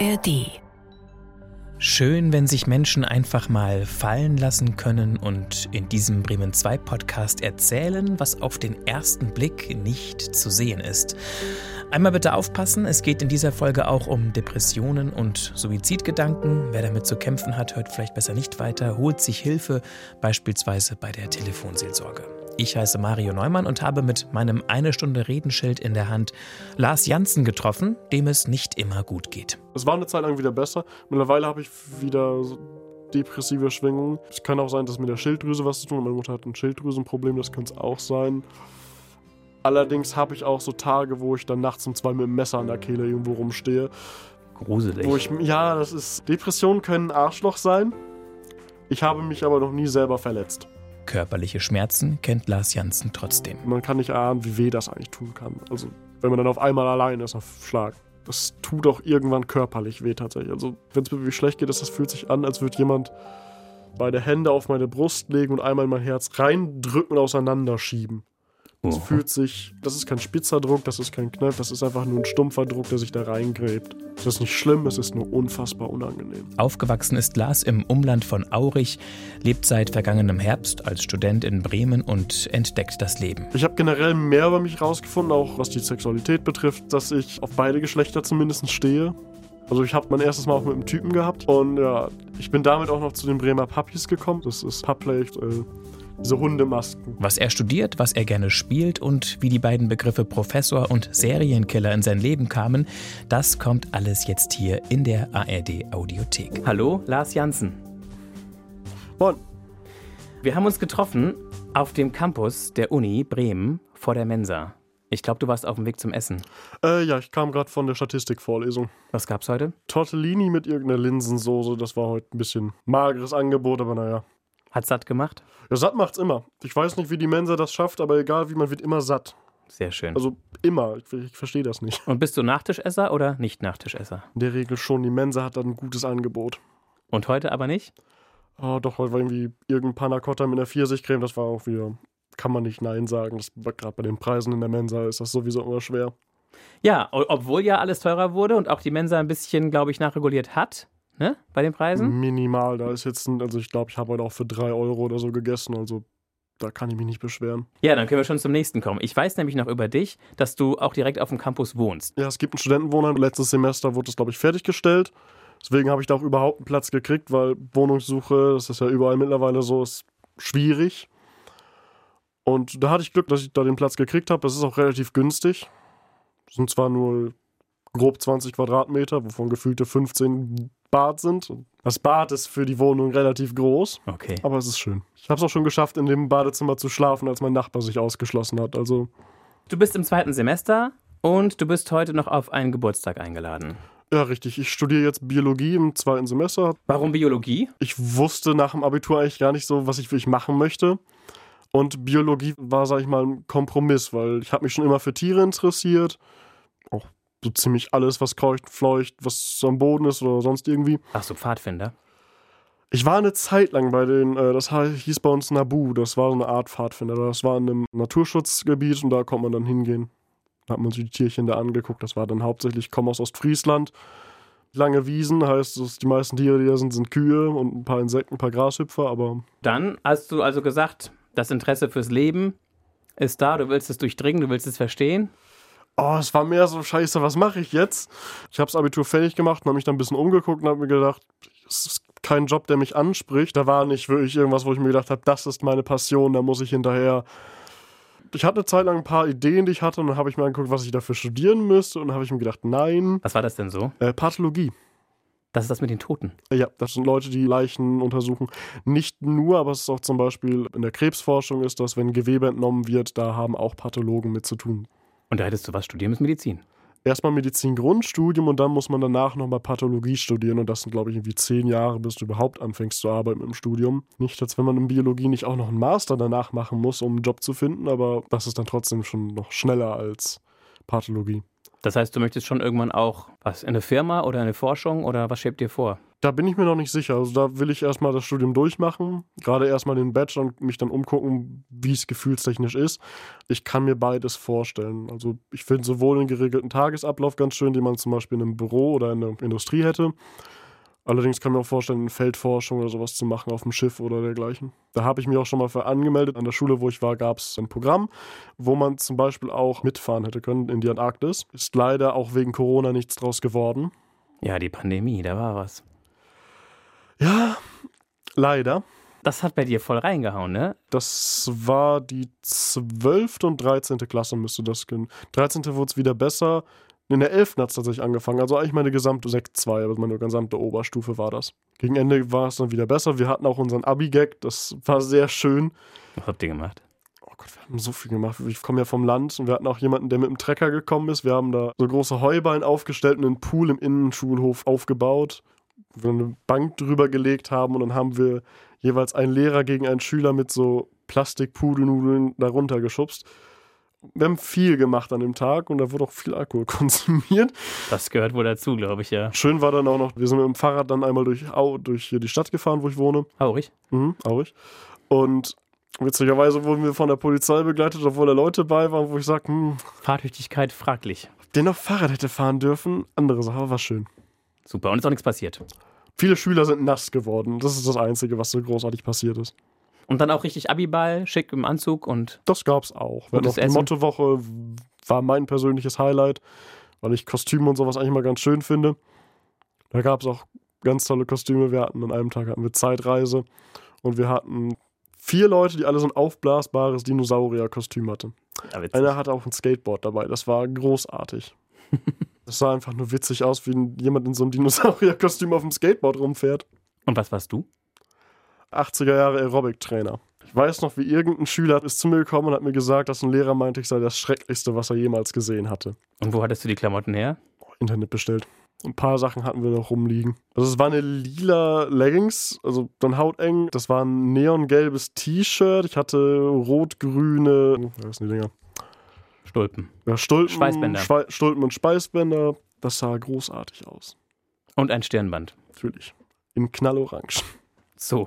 ARD. Schön, wenn sich Menschen einfach mal fallen lassen können und in diesem Bremen 2 Podcast erzählen, was auf den ersten Blick nicht zu sehen ist. Einmal bitte aufpassen, es geht in dieser Folge auch um Depressionen und Suizidgedanken. Wer damit zu kämpfen hat, hört vielleicht besser nicht weiter, holt sich Hilfe, beispielsweise bei der Telefonseelsorge. Ich heiße Mario Neumann und habe mit meinem eine Stunde Redenschild in der Hand Lars Janssen getroffen, dem es nicht immer gut geht. Es war eine Zeit lang wieder besser. Mittlerweile habe ich wieder so depressive Schwingungen. Es kann auch sein, dass mit der Schilddrüse was zu tun hat. Meine Mutter hat ein Schilddrüsenproblem, das könnte es auch sein. Allerdings habe ich auch so Tage, wo ich dann nachts um zwei mit dem Messer an der Kehle irgendwo rumstehe. Gruselig. Wo ich, ja, das ist. Depressionen können ein Arschloch sein. Ich habe mich aber noch nie selber verletzt. Körperliche Schmerzen kennt Lars Janssen trotzdem. Man kann nicht ahnen, wie weh das eigentlich tun kann. Also, wenn man dann auf einmal allein ist auf Schlag. Das tut auch irgendwann körperlich weh tatsächlich. Also, wenn es mir wirklich schlecht geht, ist, das fühlt sich an, als würde jemand beide Hände auf meine Brust legen und einmal in mein Herz reindrücken und auseinanderschieben. Das fühlt sich, das ist kein spitzer Druck, das ist kein Kneif, das ist einfach nur ein stumpfer Druck, der sich da reingräbt. Das ist nicht schlimm, es ist nur unfassbar unangenehm. Aufgewachsen ist Lars im Umland von Aurich, lebt seit vergangenem Herbst als Student in Bremen und entdeckt das Leben. Ich habe generell mehr über mich rausgefunden, auch was die Sexualität betrifft, dass ich auf beide Geschlechter zumindest stehe. Also ich habe mein erstes Mal auch mit einem Typen gehabt und ja, ich bin damit auch noch zu den Bremer Puppies gekommen. Das ist Pupplay, äh, diese Hundemasken. Was er studiert, was er gerne spielt und wie die beiden Begriffe Professor und Serienkiller in sein Leben kamen, das kommt alles jetzt hier in der ARD Audiothek. Hallo, Lars Janssen. Moin. Wir haben uns getroffen auf dem Campus der Uni Bremen vor der Mensa. Ich glaube, du warst auf dem Weg zum Essen. Äh, ja, ich kam gerade von der Statistikvorlesung. Was gab's heute? Tortellini mit irgendeiner Linsensoße, das war heute ein bisschen mageres Angebot, aber naja. Hat satt gemacht? Ja, satt macht's immer. Ich weiß nicht, wie die Mensa das schafft, aber egal wie, man wird immer satt. Sehr schön. Also immer. Ich, ich verstehe das nicht. Und bist du Nachtischesser oder nicht Nachtischesser? In der Regel schon. Die Mensa hat dann ein gutes Angebot. Und heute aber nicht? Oh, doch, heute war irgendwie irgendein Panna Cotta mit einer Pfirsichcreme. Das war auch wieder. Kann man nicht Nein sagen. Das war gerade bei den Preisen in der Mensa ist das sowieso immer schwer. Ja, obwohl ja alles teurer wurde und auch die Mensa ein bisschen, glaube ich, nachreguliert hat, ne? Bei den Preisen. Minimal. Da ist jetzt ein, also ich glaube, ich habe heute auch für drei Euro oder so gegessen. Also da kann ich mich nicht beschweren. Ja, dann können wir schon zum nächsten kommen. Ich weiß nämlich noch über dich, dass du auch direkt auf dem Campus wohnst. Ja, es gibt ein Studentenwohnheim. Letztes Semester wurde es, glaube ich, fertiggestellt. Deswegen habe ich da auch überhaupt einen Platz gekriegt, weil Wohnungssuche, das ist ja überall mittlerweile so, ist schwierig. Und da hatte ich Glück, dass ich da den Platz gekriegt habe. Das ist auch relativ günstig. Das sind zwar nur grob 20 Quadratmeter, wovon gefühlte 15 Bad sind. Das Bad ist für die Wohnung relativ groß, Okay. aber es ist schön. Ich habe es auch schon geschafft, in dem Badezimmer zu schlafen, als mein Nachbar sich ausgeschlossen hat. Also Du bist im zweiten Semester und du bist heute noch auf einen Geburtstag eingeladen. ja, richtig. Ich studiere jetzt Biologie im zweiten Semester, Warum Biologie? ich wusste nach dem Abitur eigentlich gar nicht so, was ich wirklich machen möchte. Und Biologie war, sag ich mal, ein Kompromiss, weil ich habe mich schon immer für Tiere interessiert. So ziemlich alles, was kreucht, fleucht, was am Boden ist oder sonst irgendwie. Ach so, Pfadfinder. Ich war eine Zeit lang bei den, äh, das hieß bei uns Nabu, das war so eine Art Pfadfinder. Das war in einem Naturschutzgebiet und da konnte man dann hingehen. Da hat man sich die Tierchen da angeguckt. Das war dann hauptsächlich, ich komme aus Ostfriesland. Lange Wiesen heißt, dass die meisten Tiere, die da sind, sind Kühe und ein paar Insekten, ein paar Grashüpfer, aber Dann hast du also gesagt, das Interesse fürs Leben ist da, du willst es durchdringen, du willst es verstehen. Oh, es war mehr so, scheiße, was mache ich jetzt? Ich habe das Abitur fertig gemacht und habe mich dann ein bisschen umgeguckt und habe mir gedacht, es ist kein Job, der mich anspricht. Da war nicht wirklich irgendwas, wo ich mir gedacht habe, das ist meine Passion, da muss ich hinterher. Ich hatte eine Zeit lang ein paar Ideen, die ich hatte und dann habe ich mir angeguckt, was ich dafür studieren müsste und dann habe ich mir gedacht, nein, Was war das denn so? äh, Pathologie. Das ist das mit den Toten. Ja, das sind Leute, die Leichen untersuchen. Nicht nur, aber es ist auch zum Beispiel in der Krebsforschung ist das, wenn Gewebe entnommen wird, da haben auch Pathologen mit zu tun. Und da hättest du was studieren müssen, Medizin. erstmal Medizin-Grundstudium und dann muss man danach nochmal Pathologie studieren und das sind, glaube ich, irgendwie zehn Jahre, bis du überhaupt anfängst zu arbeiten im Studium. Nicht, als wenn man in Biologie nicht auch noch einen Master danach machen muss, um einen Job zu finden, aber das ist dann trotzdem schon noch schneller als Pathologie. Das heißt, du möchtest schon irgendwann auch was in eine Firma oder in eine Forschung oder was schwebt dir vor? Da bin ich mir noch nicht sicher. Also da will ich erstmal das Studium durchmachen, gerade erstmal den Bachelor und mich dann umgucken, wie es gefühlstechnisch ist. Ich kann mir beides vorstellen. Also ich finde sowohl einen geregelten Tagesablauf ganz schön, den man zum Beispiel in einem Büro oder in der Industrie hätte. Allerdings kann ich mir auch vorstellen, Feldforschung oder sowas zu machen auf dem Schiff oder dergleichen. Da habe ich mich auch schon mal für angemeldet. An der Schule, wo ich war, gab es ein Programm, wo man zum Beispiel auch mitfahren hätte können in die Antarktis. Ist leider auch wegen Corona nichts draus geworden. Ja, die Pandemie, da war was. Ja, leider. Das hat bei dir voll reingehauen, ne? Das war die 12. und 13. Klasse, müsste das gehen. 13. wurde es wieder besser. In der 11. hat es tatsächlich angefangen. Also eigentlich meine gesamte Sekt 2, aber meine gesamte Oberstufe war das. Gegen Ende war es dann wieder besser. Wir hatten auch unseren Abi-Gag, das war sehr schön. Was habt ihr gemacht? Oh Gott, wir haben so viel gemacht. Ich komme ja vom Land und wir hatten auch jemanden, der mit dem Trecker gekommen ist. Wir haben da so große Heuballen aufgestellt und einen Pool im Innenschulhof aufgebaut. Wir eine Bank drüber gelegt haben und dann haben wir jeweils einen Lehrer gegen einen Schüler mit so Plastikpudelnudeln darunter geschubst wir haben viel gemacht an dem Tag und da wurde auch viel Alkohol konsumiert. Das gehört wohl dazu, glaube ich, ja. Schön war dann auch noch, wir sind mit dem Fahrrad dann einmal durch, Au, durch hier die Stadt gefahren, wo ich wohne. Aurich? Mhm, Aurich. Und witzigerweise wurden wir von der Polizei begleitet, obwohl da Leute bei waren, wo ich sage, hm, Fahrtüchtigkeit fraglich. Ob der noch Fahrrad hätte fahren dürfen, andere Sache, war schön. Super, und ist auch nichts passiert. Viele Schüler sind nass geworden. Das ist das Einzige, was so großartig passiert ist. Und dann auch richtig Abiball, schick im Anzug und. Das gab's auch. Wenn Gutes die. Mottowoche war mein persönliches Highlight, weil ich Kostüme und sowas eigentlich mal ganz schön finde. Da gab es auch ganz tolle Kostüme. Wir hatten an einem Tag hatten wir Zeitreise und wir hatten vier Leute, die alle so ein aufblasbares Dinosaurier-Kostüm hatten. Ja. Einer hatte auch ein Skateboard dabei. Das war großartig. Das sah einfach nur witzig aus, wie jemand in so einem Dinosaurier-Kostüm auf dem Skateboard rumfährt. Und was warst du? 80er Jahre Aerobic-Trainer. Ich weiß noch, wie irgendein Schüler ist zu mir gekommen und hat mir gesagt, dass ein Lehrer meinte, ich sei das Schrecklichste, was er jemals gesehen hatte. Und wo hattest du die Klamotten her? Internet bestellt. Ein paar Sachen hatten wir noch rumliegen. Also es war eine lila Leggings, also dann hauteng. Das war ein neongelbes T-Shirt. Ich hatte rot-grüne, was sind die Dinger? Stulpen. Ja, Stulpen, Schweißbänder. Schwei Stulpen und Speisbänder. Das sah großartig aus. Und ein Stirnband. Natürlich. In knallorange. So.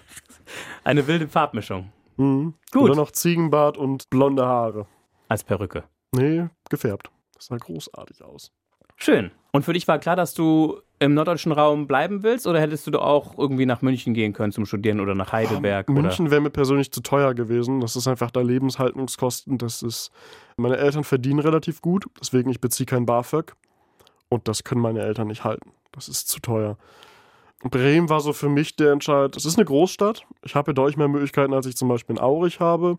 Eine wilde Farbmischung. Mhm. Gut. Oder noch Ziegenbart und blonde Haare. Als Perücke. Nee, gefärbt. Das sah großartig aus. Schön. Und für dich war klar, dass du im norddeutschen Raum bleiben willst oder hättest du auch irgendwie nach München gehen können zum Studieren oder nach Heidelberg? oder? München wäre mir persönlich zu teuer gewesen. Das ist einfach da Lebenshaltungskosten. Das ist. Meine Eltern verdienen relativ gut, deswegen ich beziehe kein BAföG. Und das können meine Eltern nicht halten. Das ist zu teuer. Bremen war so für mich der Entscheid. Es ist eine Großstadt. Ich habe deutlich mehr Möglichkeiten, als ich zum Beispiel in Aurich habe.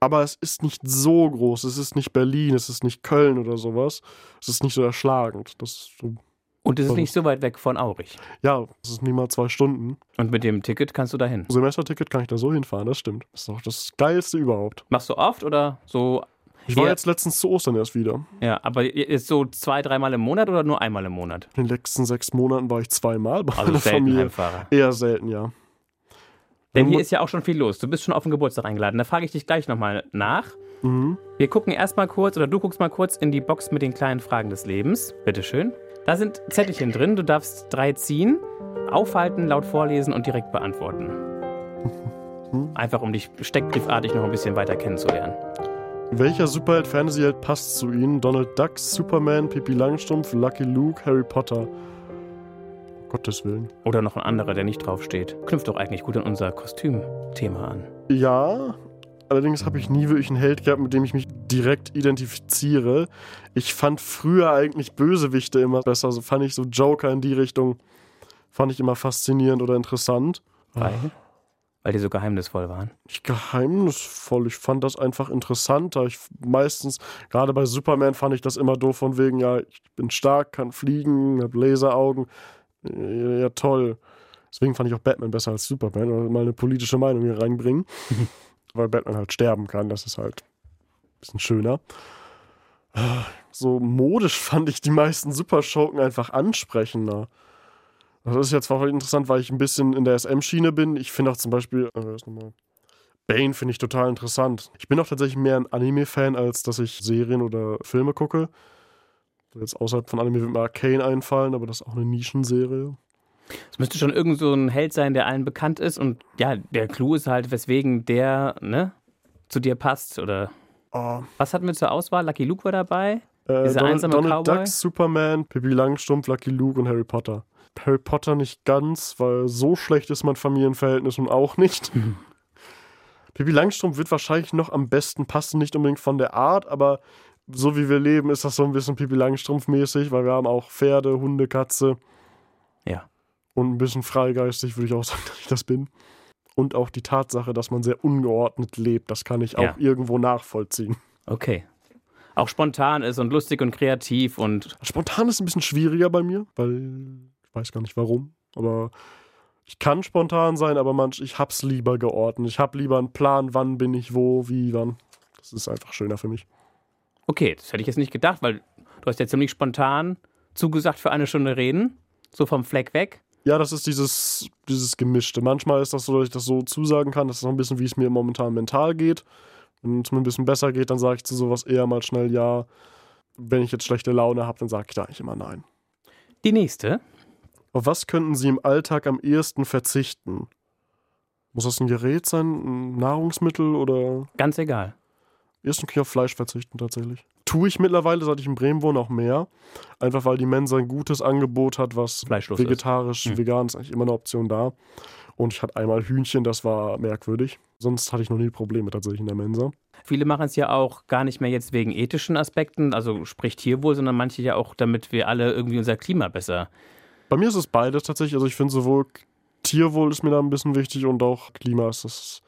Aber es ist nicht so groß. Es ist nicht Berlin, es ist nicht Köln oder sowas. Es ist nicht so erschlagend. Das ist so, Und es ist nicht so weit weg von Aurich. ja, es ist niemals zwei Stunden. Und mit dem Ticket kannst du dahin. Semesterticket kann ich da so hinfahren, das stimmt. Das ist doch das Geilste überhaupt. Machst du oft oder so? Ich war jetzt letztens zu Ostern erst wieder. Ja, aber ist so zwei, dreimal im Monat oder nur einmal im Monat? In den letzten sechs Monaten war ich zweimal bei Also meiner selten Familie. Heimfahrer. Eher selten, ja. Denn hier ist ja auch schon viel los. Du bist schon auf den Geburtstag eingeladen. Da frage ich dich gleich nochmal nach. Mhm. Wir gucken erstmal kurz, oder du guckst mal kurz in die Box mit den kleinen Fragen des Lebens. Bitteschön. Da sind Zettelchen drin. Du darfst drei ziehen, aufhalten, laut vorlesen und direkt beantworten. Einfach um dich steckbriefartig noch ein bisschen weiter kennenzulernen. Welcher Superheld-Fantasyheld passt zu Ihnen? Donald Duck, Superman, Pippi Langstrumpf, Lucky Luke, Harry Potter. Gottes Willen. Oder noch ein anderer, der nicht draufsteht. Knüpft doch eigentlich gut an unser Kostümthema an. Ja, allerdings habe ich nie wirklich einen Held gehabt, mit dem ich mich direkt identifiziere. Ich fand früher eigentlich Bösewichte immer besser. Also fand ich so Joker in die Richtung, fand ich immer faszinierend oder interessant. Weil? Weil die so geheimnisvoll waren. Nicht geheimnisvoll. Ich fand das einfach interessanter. Ich meistens, gerade bei Superman fand ich das immer doof von wegen, ja, ich bin stark, kann fliegen, hab Laseraugen. Ja, ja, toll. Deswegen fand ich auch Batman besser als Superman, oder mal eine politische Meinung hier reinbringen. Weil Batman halt sterben kann, das ist halt ein bisschen schöner. So modisch fand ich die meisten Superschurken einfach ansprechender. Das ist jetzt auch interessant, weil ich ein bisschen in der SM-Schiene bin. Ich finde auch zum Beispiel, äh? Bane finde ich total interessant. Ich bin auch tatsächlich mehr ein Anime-Fan, als dass ich Serien oder Filme gucke. Jetzt außerhalb von Anime wird mir Arcane einfallen, aber das ist auch eine Nischenserie. Es müsste schon irgend so ein Held sein, der allen bekannt ist. Und ja, der Clou ist halt, weswegen der ne, zu dir passt. Oder Oh, was hatten wir zur Auswahl? Lucky Luke war dabei. äh, Dieser Donald, einsame Donald Cowboy? Duck, Superman, Pippi Langstrumpf, Lucky Luke und Harry Potter. Harry Potter nicht ganz, weil so schlecht ist mein Familienverhältnis nun auch nicht. Pippi Langstrumpf wird wahrscheinlich noch am besten passen, nicht unbedingt von der Art, aber so wie wir leben, ist das so ein bisschen Pippi Langstrumpf-mäßig, weil wir haben auch Pferde, Hunde, Katze. Und ein bisschen freigeistig, würde ich auch sagen, dass ich das bin. Und auch die Tatsache, dass man sehr ungeordnet lebt, das kann ich Ja. auch irgendwo nachvollziehen. Okay. Auch spontan ist und lustig und kreativ und Spontan ist ein bisschen schwieriger bei mir, weil ich weiß gar nicht warum, aber ich kann spontan sein, aber manch, ich hab's lieber geordnet. Ich hab lieber einen Plan, wann bin ich wo, wie, wann. Das ist einfach schöner für mich. okay, das hätte ich jetzt nicht gedacht, weil du hast ja ziemlich spontan zugesagt für eine Stunde reden. So vom Fleck weg. Ja, das ist dieses, dieses Gemischte. Manchmal ist das so, dass ich das so zusagen kann. Das ist noch ein bisschen, wie es mir momentan mental geht. Wenn es mir ein bisschen besser geht, dann sage ich zu sowas eher mal schnell ja. Wenn ich jetzt schlechte Laune habe, dann sage ich da eigentlich immer nein. Die nächste. Auf was könnten Sie im Alltag am ehesten verzichten? Muss das ein Gerät sein, ein Nahrungsmittel oder Ganz egal. Ersten kann ich auf Fleisch verzichten tatsächlich. Tue ich mittlerweile, seit ich in Bremen wohne, auch mehr. Einfach weil die Mensa ein gutes Angebot hat, was Fleischlos ist. vegetarisch, Hm. vegan ist eigentlich immer eine Option da. Und ich hatte einmal Hühnchen, das war merkwürdig. Sonst hatte ich noch nie Probleme tatsächlich in der Mensa. Viele machen es ja auch gar nicht mehr jetzt wegen ethischen Aspekten, also sprich Tierwohl, sondern manche ja auch, damit wir alle irgendwie unser Klima besser. Bei mir ist es beides tatsächlich. Also ich finde sowohl Tierwohl ist mir da ein bisschen wichtig und auch Klima ist das.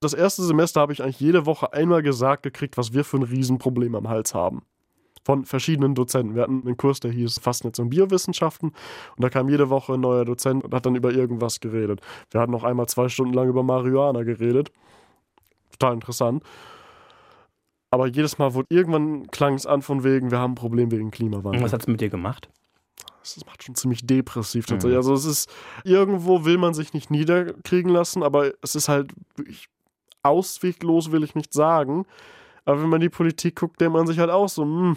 Das erste Semester habe ich eigentlich jede Woche einmal gesagt gekriegt, was wir für ein Riesenproblem am Hals haben. Von verschiedenen Dozenten. Wir hatten einen Kurs, der hieß Fastnetz und Biowissenschaften. Und da kam jede Woche ein neuer Dozent und hat dann über irgendwas geredet. Wir hatten noch einmal zwei Stunden lang über Marihuana geredet. Total interessant. Aber jedes Mal wurde irgendwann klang es an von wegen, wir haben ein Problem wegen Klimawandel. Und was hat es mit dir gemacht? Das macht schon ziemlich depressiv Mhm. tatsächlich. Also es ist, irgendwo will man sich nicht niederkriegen lassen, aber es ist halt wirklich ausweglos, will ich nicht sagen. Aber wenn man die Politik guckt, denkt man sich halt auch so, hm,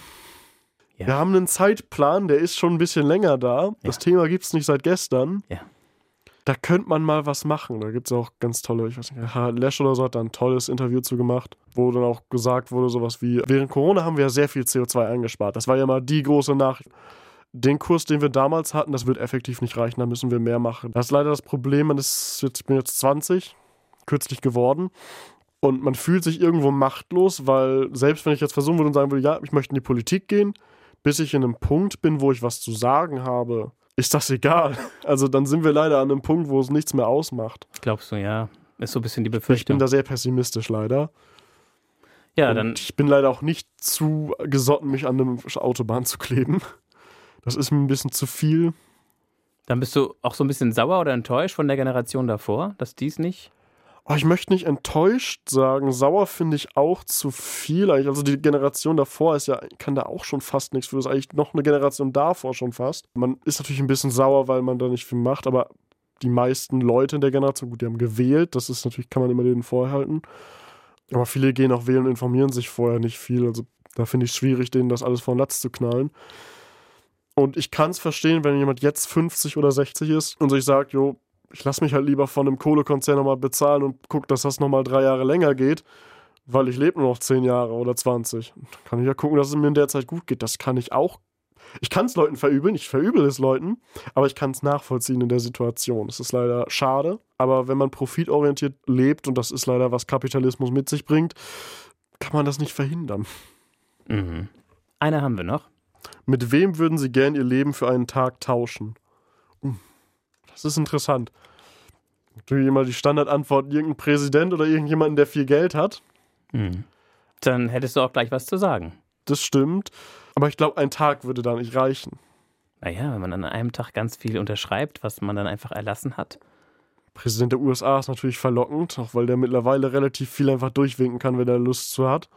Ja. wir haben einen Zeitplan, der ist schon ein bisschen länger da. Das Thema gibt es nicht seit gestern. Ja. Da könnte man mal was machen. Da gibt es auch ganz tolle, ich weiß nicht, Lesch oder so hat da ein tolles Interview zu gemacht, wo dann auch gesagt wurde, sowas wie, während Corona haben wir ja sehr viel CO2 eingespart. Das war ja mal die große Nachricht den Kurs, den wir damals hatten, das wird effektiv nicht reichen, da müssen wir mehr machen. Das ist leider das Problem, man ist jetzt, ich bin jetzt 20, kürzlich geworden. Und man fühlt sich irgendwo machtlos, weil selbst wenn ich jetzt versuchen würde und sagen würde, ja, ich möchte in die Politik gehen, bis ich in einem Punkt bin, wo ich was zu sagen habe, ist das egal. Also dann sind wir leider an einem Punkt, wo es nichts mehr ausmacht. Glaubst du, ja, ist so ein bisschen die Ich bin Befürchtung. da sehr pessimistisch leider. Ja, Und dann ich bin leider auch nicht zu gesotten, mich an eine Autobahn zu kleben. Das ist mir ein bisschen zu viel. Dann bist du auch so ein bisschen sauer oder enttäuscht von der Generation davor, dass dies nicht. Oh, ich möchte nicht enttäuscht sagen. Sauer finde ich auch zu viel. Also die Generation davor ist ja, kann da auch schon fast nichts für. Das ist eigentlich noch eine Generation davor schon fast. Man ist natürlich ein bisschen sauer, weil man da nicht viel macht, aber die meisten Leute in der Generation, gut, die haben gewählt. Das ist natürlich, kann man immer denen vorhalten. Aber viele gehen auch wählen und informieren sich vorher nicht viel. Also da finde ich es schwierig, denen das alles vor den Latz zu knallen. Und ich kann es verstehen, wenn jemand jetzt 50 oder 60 ist und sich sagt, jo, ich lasse mich halt lieber von einem Kohlekonzern nochmal bezahlen und gucke, dass das nochmal drei Jahre länger geht, weil ich lebe nur noch 10 Jahre oder 20. Dann kann ich ja gucken, dass es mir in der Zeit gut geht. Das kann ich auch. Ich kann es Leuten verübeln, ich verübel es Leuten, aber ich kann es nachvollziehen in der Situation. Es ist leider schade, aber wenn man profitorientiert lebt, und das ist leider, was Kapitalismus mit sich bringt, kann man das nicht verhindern. Mhm. Eine haben wir noch. Mit wem würden Sie gern Ihr Leben für einen Tag tauschen? Das ist interessant. Natürlich immer die Standardantwort, irgendein Präsident oder irgendjemanden, der viel Geld hat. Mhm. Dann hättest du auch gleich was zu sagen. Das stimmt. Aber ich glaube, ein Tag würde da nicht reichen. Naja, wenn man an einem Tag ganz viel unterschreibt, was man dann einfach erlassen hat. Präsident der USA ist natürlich verlockend, auch weil der mittlerweile relativ viel einfach durchwinken kann, wenn er Lust zu hat.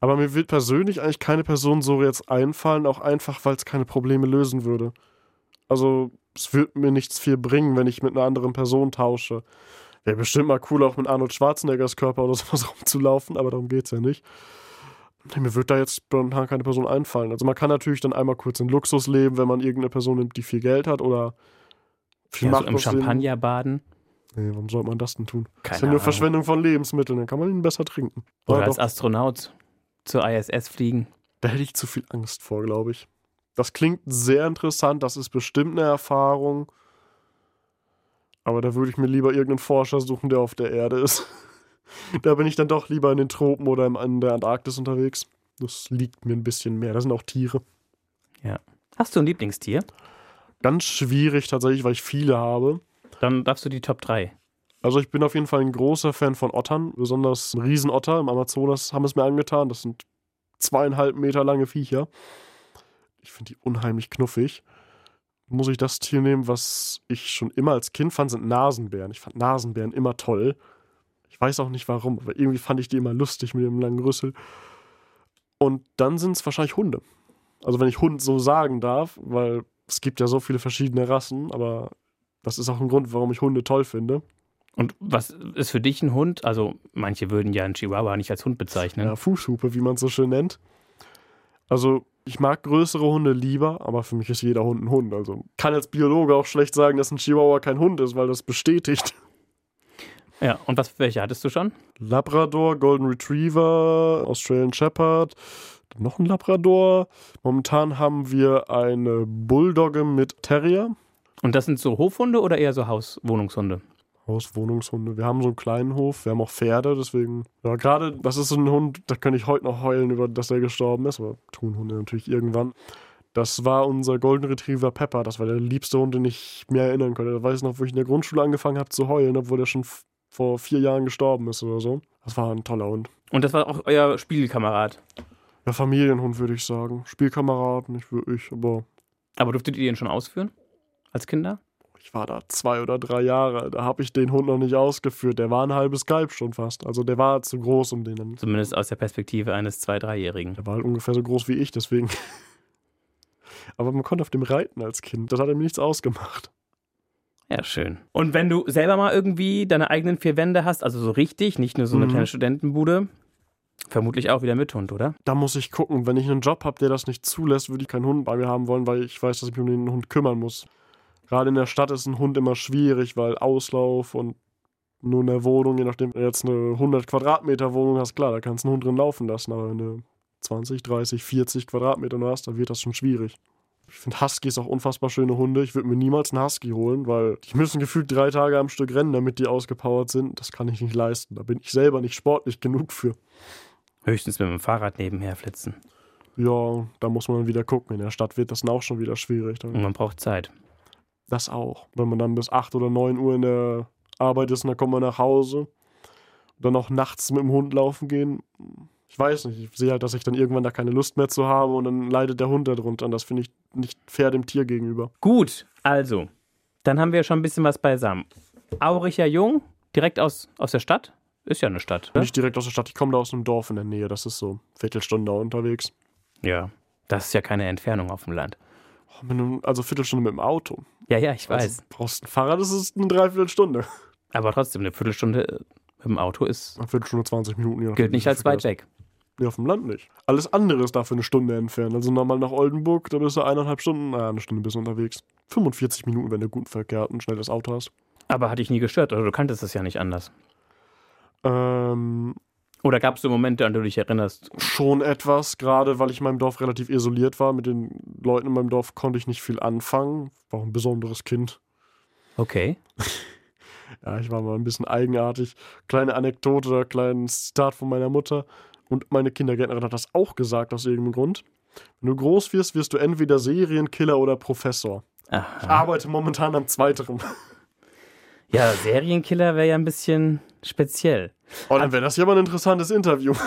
Aber mir wird persönlich eigentlich keine Person so jetzt einfallen, auch einfach, weil es keine Probleme lösen würde. Also, es würde mir nichts viel bringen, wenn ich mit einer anderen Person tausche. Wäre bestimmt mal cool, auch mit Arnold Schwarzeneggers Körper oder sowas rumzulaufen, aber darum geht's ja nicht. Nee, mir wird da jetzt spontan keine Person einfallen. Also man kann natürlich dann einmal kurz in Luxus leben, wenn man irgendeine Person nimmt, die viel Geld hat oder Viel Ja, so macht im aus dem- Champagner baden. Nee, warum sollte man das denn tun? das Keine ist ja nur Ahnung. Verschwendung von Lebensmitteln, dann kann man ihn besser trinken. Oder Ja, als doch, Astronaut zur ISS fliegen. da hätte ich zu viel Angst vor, glaube ich. Das klingt sehr interessant, das ist bestimmt eine Erfahrung. Aber da würde ich mir lieber irgendeinen Forscher suchen, der auf der Erde ist. da bin ich dann doch lieber in den Tropen oder in der Antarktis unterwegs. Das liegt mir ein bisschen mehr. Da sind auch Tiere. Hast du ein Lieblingstier? Ganz schwierig tatsächlich, weil ich viele habe. Dann darfst du die Top 3. Also ich bin auf jeden Fall ein großer Fan von Ottern, besonders Riesenotter im Amazonas haben es mir angetan. Das sind zweieinhalb Meter lange Viecher. Ich finde die unheimlich knuffig. Muss ich das Tier nehmen, was ich schon immer als Kind fand, sind Nasenbären. Ich fand Nasenbären immer toll. Ich weiß auch nicht warum, aber irgendwie fand ich die immer lustig mit dem langen Rüssel. Und dann sind es wahrscheinlich Hunde. Also wenn ich Hund so sagen darf, weil es gibt ja so viele verschiedene Rassen, aber das ist auch ein Grund, warum ich Hunde toll finde. Und was ist für dich ein Hund? Also, manche würden ja einen Chihuahua nicht als Hund bezeichnen. Ja, Fußhupe, wie man es so schön nennt. Also, ich mag größere Hunde lieber, aber für mich ist jeder Hund ein Hund. Also, kann als Biologe auch schlecht sagen, dass ein Chihuahua kein Hund ist, weil das bestätigt. Ja, und was, welche hattest du schon? Labrador, Golden Retriever, Australian Shepherd, noch ein Labrador. Momentan haben wir eine Bulldogge mit Terrier. Und das sind so Hofhunde oder eher so Hauswohnungshunde? Hauswohnungshunde. Wir haben so einen kleinen Hof, wir haben auch Pferde, deswegen. Ja, gerade, das ist so ein Hund, da könnte ich heute noch heulen, über dass er gestorben ist, aber tun Hunde natürlich irgendwann. Das war unser Golden Retriever Pepper, das war der liebste Hund, den ich mir erinnern konnte. Da weiß ich noch, wo ich in der Grundschule angefangen habe zu heulen, obwohl er schon vor vier Jahren gestorben ist oder so. Das war ein toller Hund. Und das war auch euer Spielkamerad. Ja, Familienhund würde ich sagen. Spielkamerad, nicht wirklich, aber Aber durftet ihr den schon ausführen? Als Kinder? Ich war da zwei oder drei Jahre. Da habe ich den Hund noch nicht ausgeführt. Der war ein halbes Kalb schon fast. Also der war zu groß, um den dann Zumindest aus der Perspektive eines Zwei-, Dreijährigen. Der war halt ungefähr so groß wie ich, deswegen. Aber man konnte auf dem reiten als Kind. Das hat ihm nichts ausgemacht. Ja, schön. Und wenn du selber mal irgendwie deine eigenen vier Wände hast, also so richtig, nicht nur so eine Mhm. kleine Studentenbude, vermutlich auch wieder mit Hund, oder? Da muss ich gucken. Wenn ich einen Job habe, der das nicht zulässt, würde ich keinen Hund bei mir haben wollen, weil ich weiß, dass ich mich um den Hund kümmern muss. Gerade in der Stadt ist ein Hund immer schwierig, weil Auslauf und nur in der Wohnung, je nachdem, wenn du jetzt eine 100 Quadratmeter Wohnung hast, klar, da kannst du einen Hund drin laufen lassen. Aber wenn du 20, 30, 40 Quadratmeter nur hast, dann wird das schon schwierig. Ich finde Huskies auch unfassbar schöne Hunde. Ich würde mir niemals einen Husky holen, weil die müssen gefühlt drei Tage am Stück rennen, damit die ausgepowert sind. Das kann ich nicht leisten. Da bin ich selber nicht sportlich genug für. Höchstens mit dem Fahrrad nebenher flitzen. Ja, da muss man wieder gucken. In der Stadt wird das dann auch schon wieder schwierig. Und man braucht Zeit. Das auch. Wenn man dann bis 8 oder 9 Uhr in der Arbeit ist und dann kommt man nach Hause. Und dann auch nachts mit dem Hund laufen gehen. Ich weiß nicht. Ich sehe halt, dass ich dann irgendwann da keine Lust mehr zu habe und dann leidet der Hund darunter. Und das finde ich nicht fair dem Tier gegenüber. Gut, also, dann haben wir schon ein bisschen was beisammen. Auricher Jung, direkt aus, aus der Stadt. Ist ja eine Stadt. Ne? Nicht direkt aus der Stadt. Ich komme da aus einem Dorf in der Nähe. Das ist so Viertelstunde unterwegs. Ja. Das ist ja keine Entfernung auf dem Land. Oh, Also Viertelstunde mit dem Auto. Ja, ja, ich weiß. Also, brauchst ein Fahrrad, das ist eine Dreiviertelstunde. Aber trotzdem, eine Viertelstunde äh, mit dem Auto ist, Eine Viertelstunde, 20 Minuten. nachdem, gilt nicht als weit weg. Nee, auf dem Land nicht. Alles andere ist dafür eine Stunde entfernt. Also nochmal nach Oldenburg, da bist du eineinhalb Stunden, naja, eine Stunde bist du unterwegs. 45 Minuten, wenn du guten Verkehr und ein schnelles Auto hast. Aber hat dich nie gestört, oder du kanntest es ja nicht anders. Ähm, Oder gab es so Momente, an die du dich erinnerst? schon etwas, gerade weil ich in meinem Dorf relativ isoliert war. Mit den Leuten in meinem Dorf konnte ich nicht viel anfangen. War auch ein besonderes Kind. Okay. Ja, ich war mal ein bisschen eigenartig. Kleine Anekdote oder kleines Zitat von meiner Mutter. Und meine Kindergärtnerin hat das auch gesagt aus irgendeinem Grund. Wenn du groß wirst, wirst du entweder Serienkiller oder Professor. Ich Aha. arbeite momentan am Zweiteren. Ja, Serienkiller wäre ja ein bisschen speziell. Oh, dann wäre das ja mal ein interessantes Interview.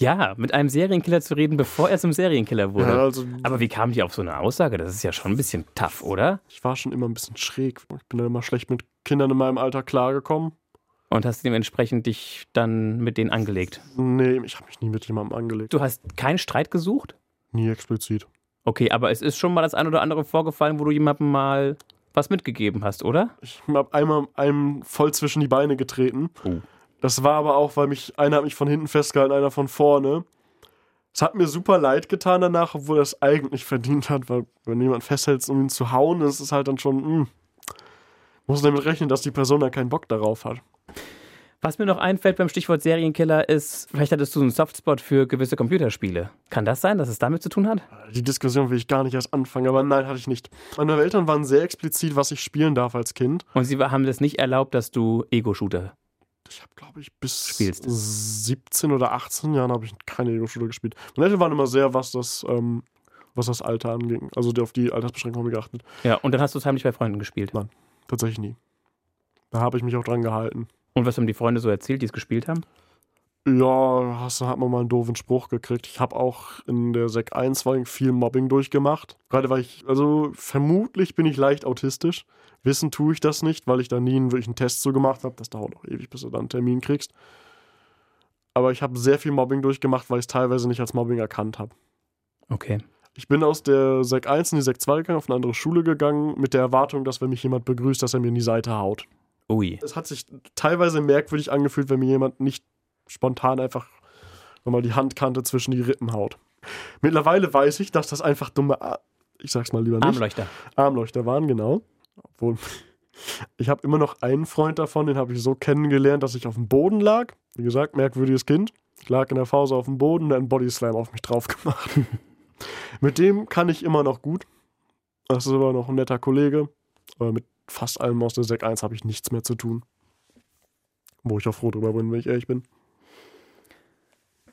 Ja, mit einem Serienkiller zu reden, bevor er zum Serienkiller wurde. Ja, also, Aber wie kam die auf so eine Aussage? Das ist ja schon ein bisschen tough, oder? ich war schon immer ein bisschen schräg. Ich bin dann immer schlecht mit Kindern in meinem Alter klargekommen. Und hast dementsprechend dich dann mit denen angelegt. Nee, ich habe mich nie mit jemandem angelegt. Du hast keinen Streit gesucht? Nie explizit. Okay, aber es ist schon mal das ein oder andere vorgefallen, wo du jemandem mal was mitgegeben hast, oder? Ich habe einmal einem voll zwischen die Beine getreten. Oh. Das war aber auch, weil mich einer hat mich von hinten festgehalten, einer von vorne. Es hat mir super leid getan danach, obwohl er es eigentlich verdient hat, weil wenn jemand festhält, um ihn zu hauen, ist es halt dann schon, mh, Muss damit rechnen, dass die Person dann keinen Bock darauf hat. Was mir noch einfällt beim Stichwort Serienkiller ist, vielleicht hattest du einen Softspot für gewisse Computerspiele. Kann das sein, dass es damit zu tun hat? Die Diskussion will ich gar nicht erst anfangen, aber nein, hatte ich nicht. Meine Eltern waren sehr explizit, was ich spielen darf als Kind. Und sie haben das nicht erlaubt, dass du Ego-Shooter Ich habe, glaube ich, bis Spielst. 17 oder 18 Jahren habe ich keine Ego-Shooter gespielt. Meine Eltern waren immer sehr, was das, ähm, was das Alter anging. Also die- auf die Altersbeschränkung haben geachtet. Ja, und dann hast du es heimlich bei Freunden gespielt. Tatsächlich nie. Da habe ich mich auch dran gehalten. Und was haben die Freunde so erzählt, die es gespielt haben? Ja, hast, hat man mal einen doofen Spruch gekriegt. Ich habe auch in der Sek 1 war ich viel Mobbing durchgemacht. Gerade weil ich, also vermutlich bin ich leicht autistisch. Wissen tue ich das nicht, weil ich da nie einen wirklichen Test so gemacht habe. Das dauert auch ewig, bis du dann einen Termin kriegst. Aber ich habe sehr viel Mobbing durchgemacht, weil ich es teilweise nicht als Mobbing erkannt habe. Okay. Ich bin aus der Sek 1 in die Sek 2 gegangen, auf eine andere Schule gegangen, mit der Erwartung, dass wenn mich jemand begrüßt, dass er mir in die Seite haut. Ui. Es hat sich teilweise merkwürdig angefühlt, wenn mir jemand nicht spontan einfach nochmal die Handkante zwischen die Rippen haut. Mittlerweile weiß ich, dass das einfach dumme, Ar ich sag's mal lieber nicht, Armleuchter. Armleuchter waren, genau. Obwohl, ich habe immer noch einen Freund davon, den habe ich so kennengelernt, dass ich auf dem Boden lag. Wie gesagt, merkwürdiges Kind. Ich lag in der Pause auf dem Boden, hat einen Bodyslam auf mich drauf gemacht. mit dem kann ich immer noch gut. Das ist immer noch ein netter Kollege. Aber mit fast allem aus der Sek 1 habe ich nichts mehr zu tun. Wo ich auch froh drüber bin, wenn ich ehrlich bin.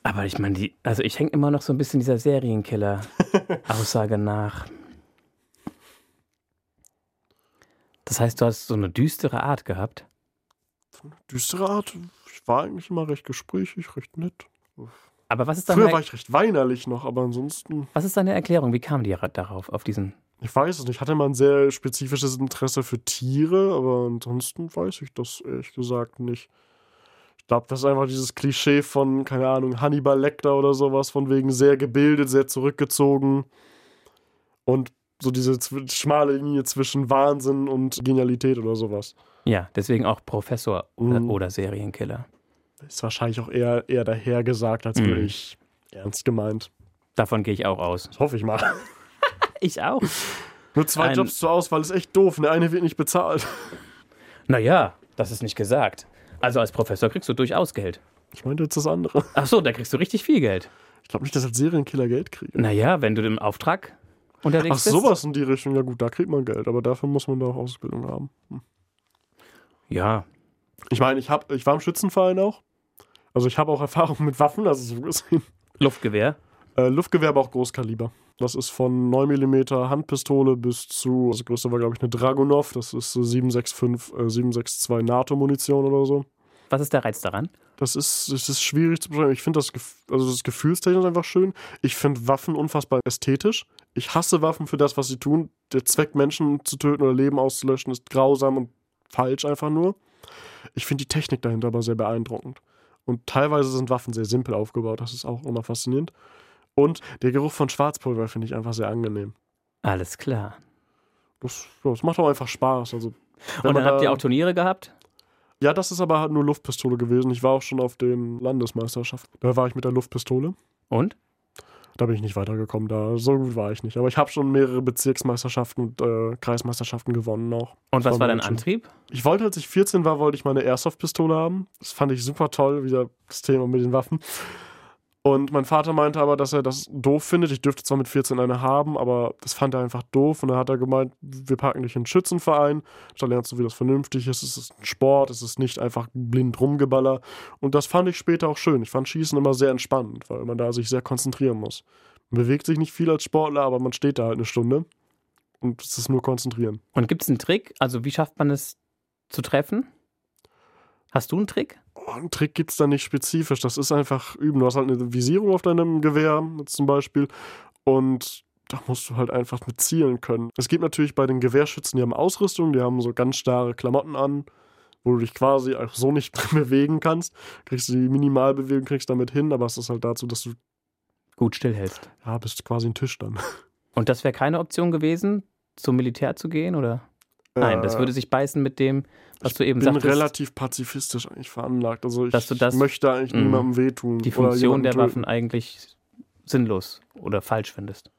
Aber ich meine, die, also ich hänge immer noch so ein bisschen dieser Serienkiller-Aussage nach. Das heißt, du hast so eine düstere Art gehabt. Düstere Art. Ich war eigentlich immer recht gesprächig, recht nett. Aber was ist Früher deine, war ich recht weinerlich noch, aber ansonsten. was ist deine Erklärung? Wie kam die darauf, auf diesen Ich weiß es nicht. Ich hatte mal ein sehr spezifisches Interesse für Tiere, aber ansonsten weiß ich das ehrlich gesagt nicht. Ich glaube, das ist einfach dieses Klischee von, keine Ahnung, Hannibal Lecter oder sowas, von wegen sehr gebildet, sehr zurückgezogen. Und so diese schmale Linie zwischen Wahnsinn und Genialität oder sowas. Ja, deswegen auch Professor oder, Mhm. oder Serienkiller. Ist wahrscheinlich auch eher, eher dahergesagt, als Mhm. wirklich ernst gemeint. Davon gehe ich auch aus. Das hoffe ich mal. Ich auch. Nur zwei Ein- Jobs zur Auswahl ist echt doof. Der eine wird nicht bezahlt. Naja, das ist nicht gesagt. Also als Professor kriegst du durchaus Geld. Ich meinte jetzt das andere. Ach so, da kriegst du richtig viel Geld. Ich glaube nicht, dass ich als Serienkiller Geld kriege. Naja, wenn du im Auftrag unterwegs Ach, bist. sowas in die Richtung. Ja gut, da kriegt man Geld. Aber dafür muss man da auch Ausbildung haben. Ja, Ich meine, ich, hab, ich war im Schützenverein auch. Also ich habe auch Erfahrung mit Waffen, also so gesehen. Luftgewehr. Äh, Luftgewehr, auch Großkaliber. Das ist von 9 mm Handpistole bis zu, also das größte war glaube ich eine Dragunov, das ist so 765, äh, 762 NATO-Munition oder so. Was ist der Reiz daran? Das ist, das ist schwierig zu beschreiben. Ich finde das, also das Gefühlstechnisch einfach schön. Ich finde Waffen unfassbar ästhetisch. Ich hasse Waffen für das, was sie tun. Der Zweck, Menschen zu töten oder Leben auszulöschen, ist grausam und falsch einfach nur. Ich finde die Technik dahinter aber sehr beeindruckend. Und teilweise sind Waffen sehr simpel aufgebaut. Das ist auch immer faszinierend. Und der Geruch von Schwarzpulver finde ich einfach sehr angenehm. Alles klar. Das, das macht auch einfach Spaß. Also, Und dann habt ihr auch Turniere gehabt? Ja, das ist aber halt nur Luftpistole gewesen. Ich war auch schon auf den Landesmeisterschaften. Da war ich mit der Luftpistole. Und? Da bin ich nicht weitergekommen. Da so gut war ich nicht. Aber ich habe schon mehrere Bezirksmeisterschaften und äh, Kreismeisterschaften gewonnen auch. Und was war dein Antrieb? Ich wollte, als ich 14 war, wollte ich meine Airsoft-Pistole haben. Das fand ich super toll, wieder das Thema mit den Waffen. Und mein Vater meinte aber, dass er das doof findet. Ich dürfte zwar mit 14 eine haben, aber das fand er einfach doof. Und dann hat er gemeint, wir packen dich in einen Schützenverein. Da lernst du, wie das vernünftig ist. Es ist ein Sport, es ist nicht einfach blind rumgeballer. Und das fand ich später auch schön. Ich fand Schießen immer sehr entspannend, weil man da sich sehr konzentrieren muss. Man bewegt sich nicht viel als Sportler, aber man steht da halt eine Stunde. Und es ist nur konzentrieren. Und gibt es einen Trick? Also wie schafft man es zu treffen? Hast du einen Trick? Oh, einen Trick gibt es da nicht spezifisch. Das ist einfach üben. Du hast halt eine Visierung auf deinem Gewehr zum Beispiel. Und da musst du halt einfach mit zielen können. Es gibt natürlich bei den Gewehrschützen, die haben Ausrüstung, die haben so ganz starre Klamotten an, wo du dich quasi auch so nicht bewegen kannst. Kriegst du die Minimalbewegung, kriegst damit hin, aber es ist halt dazu, dass du, Gut stillhältst. ja, bist quasi ein Tisch dann. Und das wäre keine Option gewesen, zum Militär zu gehen, oder? Nein, das Äh, würde sich beißen mit dem, was du eben bin sagtest. relativ pazifistisch eigentlich veranlagt. Also ich das- möchte eigentlich Mhm. niemandem wehtun. die Funktion der töten. Waffen eigentlich sinnlos oder falsch findest.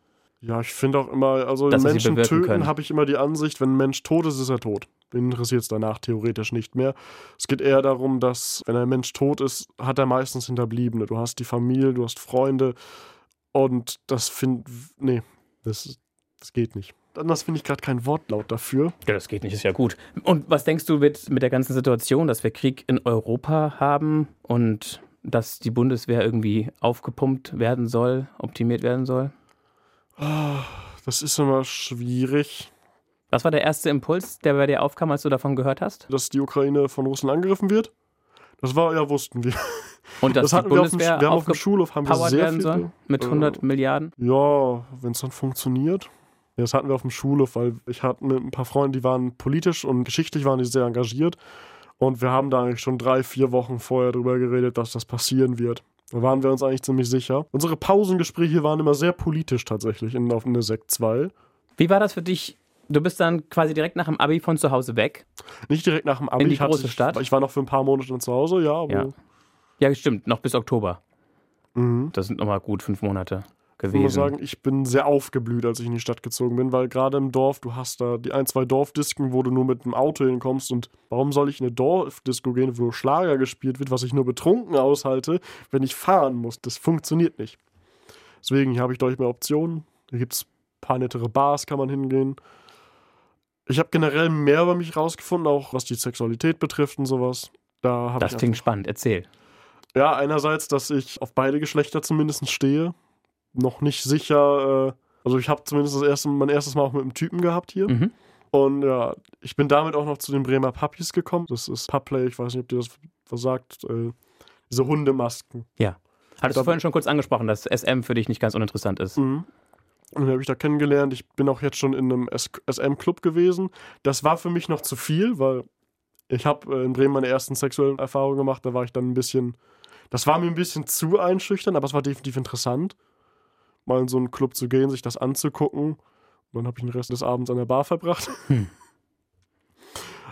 Ja, ich finde auch immer, also Dass Menschen töten, habe ich immer die Ansicht, wenn ein Mensch tot ist, ist er tot. Den interessiert es danach theoretisch nicht mehr. Es geht eher darum, dass, wenn ein Mensch tot ist, hat er meistens Hinterbliebene. Du hast die Familie, du hast Freunde. Und das finde. Nee, das, das geht nicht. Anders finde ich gerade kein Wortlaut dafür. Ja, das geht nicht, ist ja gut. Und was denkst du mit, mit der ganzen Situation, dass wir Krieg in Europa haben und dass die Bundeswehr irgendwie aufgepumpt werden soll, optimiert werden soll? Das ist immer schwierig. Was war der erste Impuls, der bei dir aufkam, als du davon gehört hast? Dass die Ukraine von Russen angegriffen wird. Das war, ja, wussten wir. Und dass das die hatten wir auf dem, Bundeswehr wir haben auf dem Schulhof haben wir sehr werden viel, soll mit 100 äh, Milliarden? Ja, wenn es dann funktioniert. Das hatten wir auf dem Schulhof, weil ich hatte mit ein paar Freunden, die waren politisch und geschichtlich waren die sehr engagiert. Und wir haben da eigentlich schon drei, vier Wochen vorher drüber geredet, dass das passieren wird. Da waren wir uns eigentlich ziemlich sicher. Unsere Pausengespräche waren immer sehr politisch tatsächlich in, auf eine Sekt 2. Wie war das für dich? Du bist dann quasi direkt nach dem Abi von zu Hause weg. Nicht direkt nach dem Abi. In die ich große Stadt? Ich war noch für ein paar Monate zu Hause, ja. Ja. Ja, stimmt, noch bis Oktober. Mhm. Das sind nochmal gut fünf Monate Ich muss gewesen. sagen, ich bin sehr aufgeblüht, als ich in die Stadt gezogen bin, weil gerade im Dorf, du hast da die ein, zwei Dorfdisken, wo du nur mit dem Auto hinkommst und warum soll ich in eine Dorfdisco gehen, wo nur Schlager gespielt wird, was ich nur betrunken aushalte, wenn ich fahren muss? Das funktioniert nicht. Deswegen hier habe ich deutlich mehr Optionen. Da gibt es ein paar nettere Bars, kann man hingehen. Ich habe generell mehr über mich rausgefunden, auch was die Sexualität betrifft und sowas. Da das klingt spannend, erzähl. ja, einerseits, dass ich auf beide Geschlechter zumindest stehe. Noch nicht sicher. Äh, also ich habe zumindest das erste, mein erstes Mal auch mit einem Typen gehabt hier. Mhm. Und ja, ich bin damit auch noch zu den Bremer Puppies gekommen. Das ist Pupplay, ich weiß nicht, ob dir das was sagt. Äh, diese Hundemasken. Hattest Da- du vorhin schon kurz angesprochen, dass SM für dich nicht ganz uninteressant ist. Mhm. Und den habe ich da kennengelernt. Ich bin auch jetzt schon in einem SM-Club gewesen. Das war für mich noch zu viel, weil ich habe äh, in Bremen meine ersten sexuellen Erfahrungen gemacht. Da war ich dann ein bisschen, das war mir ein bisschen zu einschüchtern, aber es war definitiv interessant, mal in so einen Club zu gehen, sich das anzugucken. Und dann habe ich den Rest des Abends an der Bar verbracht. Hm.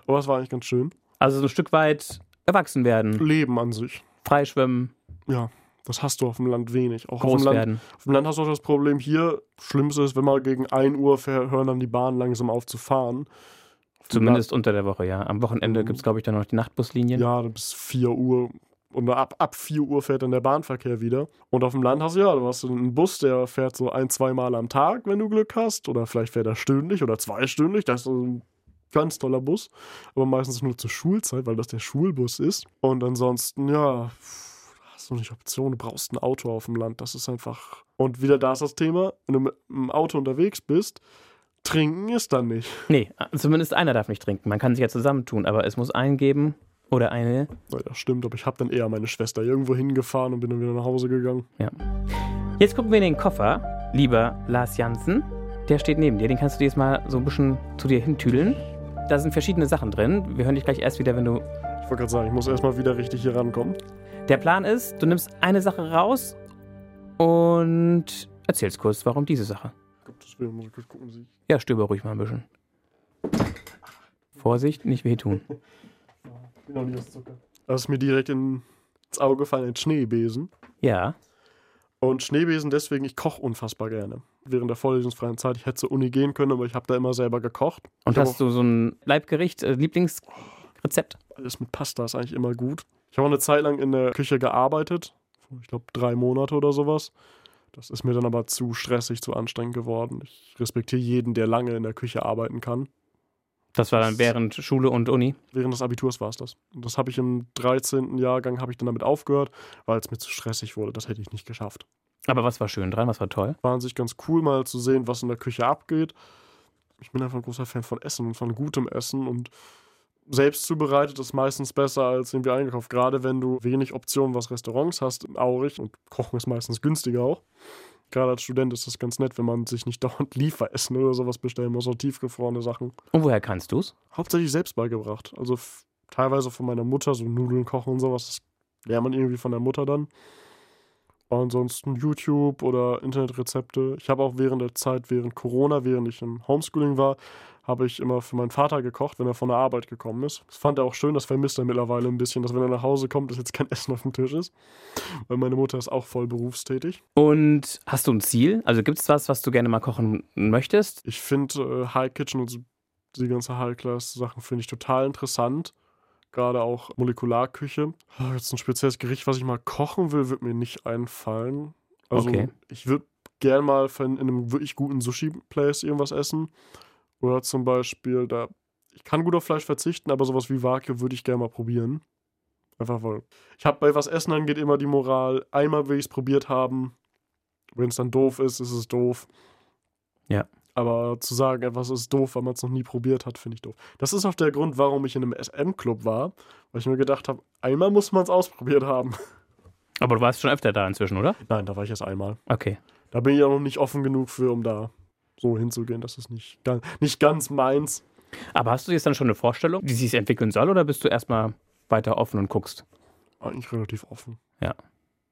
aber es war eigentlich ganz schön. Also so ein Stück weit erwachsen werden, Leben an sich. freischwimmen, Ja, das hast du auf dem Land wenig. Auch auf groß dem Land werden. Auf dem Land hast du auch das Problem hier, Schlimmste ist, wenn mal gegen 1 Uhr hören dann die Bahnen langsam auf zu fahren. Auf Zumindest unter der Woche, ja. Am Wochenende Mhm. gibt es, glaube ich, dann noch die Nachtbuslinien. Ja, bis 4 Uhr. Und ab, ab 4 Uhr fährt dann der Bahnverkehr wieder. Und auf dem Land hast du ja, du hast einen Bus, der fährt so ein, zwei Mal am Tag, wenn du Glück hast. Oder vielleicht fährt er stündlich oder zweistündlich. Das ist ein ganz toller Bus. Aber meistens nur zur Schulzeit, weil das der Schulbus ist. Und ansonsten, ja, hast du nicht Option. Du brauchst ein Auto auf dem Land. Das ist einfach. Und wieder da ist das Thema, wenn du mit dem Auto unterwegs bist, trinken ist dann nicht. Nee, zumindest einer darf nicht trinken. Man kann sich ja zusammentun, aber es muss einen geben oder eine. Ja, das stimmt, aber ich habe dann eher meine Schwester irgendwo hingefahren und bin dann wieder nach Hause gegangen. Jetzt gucken wir in den Koffer, lieber Lars Janssen. Der steht neben dir. Den kannst du dir jetzt mal so ein bisschen zu dir hintüdeln. Da sind verschiedene Sachen drin. Wir hören dich gleich erst wieder, wenn du. Ich wollte gerade sagen, ich muss erstmal wieder richtig hier rankommen. Der Plan ist, du nimmst eine Sache raus und erzählst kurz, warum diese Sache. Gottes Willen, muss ich kurz gucken, sie. Ja, stöber ruhig mal ein bisschen. Vorsicht, nicht wehtun. Bin noch nie aus Zucker. Da ist mir direkt in, ins Auge gefallen ein Schneebesen. Ja, Und Schneebesen deswegen, ich koche unfassbar gerne. Während der vorlesungsfreien Zeit, ich hätte zur Uni gehen können, aber ich habe da immer selber gekocht. und ich hast du so ein Leibgericht, äh, Lieblingsrezept? alles mit Pasta ist eigentlich immer gut. Ich habe auch eine Zeit lang in der Küche gearbeitet. Ich glaube, drei Monate oder sowas. Das ist mir dann aber zu stressig, zu anstrengend geworden. Ich respektiere jeden, der lange in der Küche arbeiten kann. Das war dann während Schule und Uni. Während des Abiturs war es das. Und das habe ich im 13. Jahrgang, habe ich dann damit aufgehört, weil es mir zu stressig wurde. Das hätte ich nicht geschafft. Aber was war schön dran? Was war toll? War an sich ganz cool, mal zu sehen, was in der Küche abgeht. Ich bin einfach ein großer Fan von Essen und von gutem Essen und selbst zubereitet ist meistens besser als irgendwie eingekauft. Gerade wenn du wenig Optionen, was Restaurants hast, in Aurich und Kochen ist meistens günstiger auch. Gerade als Student ist das ganz nett, wenn man sich nicht dauernd Lieferessen oder sowas bestellen muss, oder tiefgefrorene Sachen. Und woher kannst du's? Hauptsächlich selbst beigebracht. Also teilweise von meiner Mutter, so Nudeln kochen und sowas, das lernt man irgendwie von der Mutter dann. Ansonsten YouTube oder Internetrezepte. Ich habe auch während der Zeit, während Corona, während ich im Homeschooling war, habe ich immer für meinen Vater gekocht, wenn er von der Arbeit gekommen ist. Das fand er auch schön, das vermisst er mittlerweile ein bisschen, dass wenn er nach Hause kommt, dass jetzt kein Essen auf dem Tisch ist. Weil meine Mutter ist auch voll berufstätig. Und hast du ein Ziel? Also gibt es was, was du gerne mal kochen möchtest? Ich finde äh, High Kitchen und die ganze High-Class-Sachen finde ich total interessant. Gerade auch Molekularküche. Ah, Jetzt ein spezielles Gericht, was ich mal kochen will, wird mir nicht einfallen. Also Okay. ich würde gern mal in einem wirklich guten Sushi-Place irgendwas essen. Oder zum Beispiel, da ich kann gut auf Fleisch verzichten, aber sowas wie Wake würde ich gerne mal probieren. Einfach weil. Ich habe bei was Essen angeht immer die Moral, einmal will ich es probiert haben. Wenn es dann doof ist, ist es doof. Ja. Aber zu sagen, etwas ist doof, weil man es noch nie probiert hat, finde ich doof. Das ist auch der Grund, warum ich in einem SM-Club war, weil ich mir gedacht habe, einmal muss man es ausprobiert haben. Aber du warst schon öfter da inzwischen, oder? Nein, da war ich erst einmal. Okay. Da bin ich ja noch nicht offen genug für, um da so hinzugehen. Das ist nicht, ganz- nicht ganz meins. Aber hast du jetzt dann schon eine Vorstellung, wie sich entwickeln soll, oder bist du erstmal weiter offen und guckst? Eigentlich relativ offen. Ja.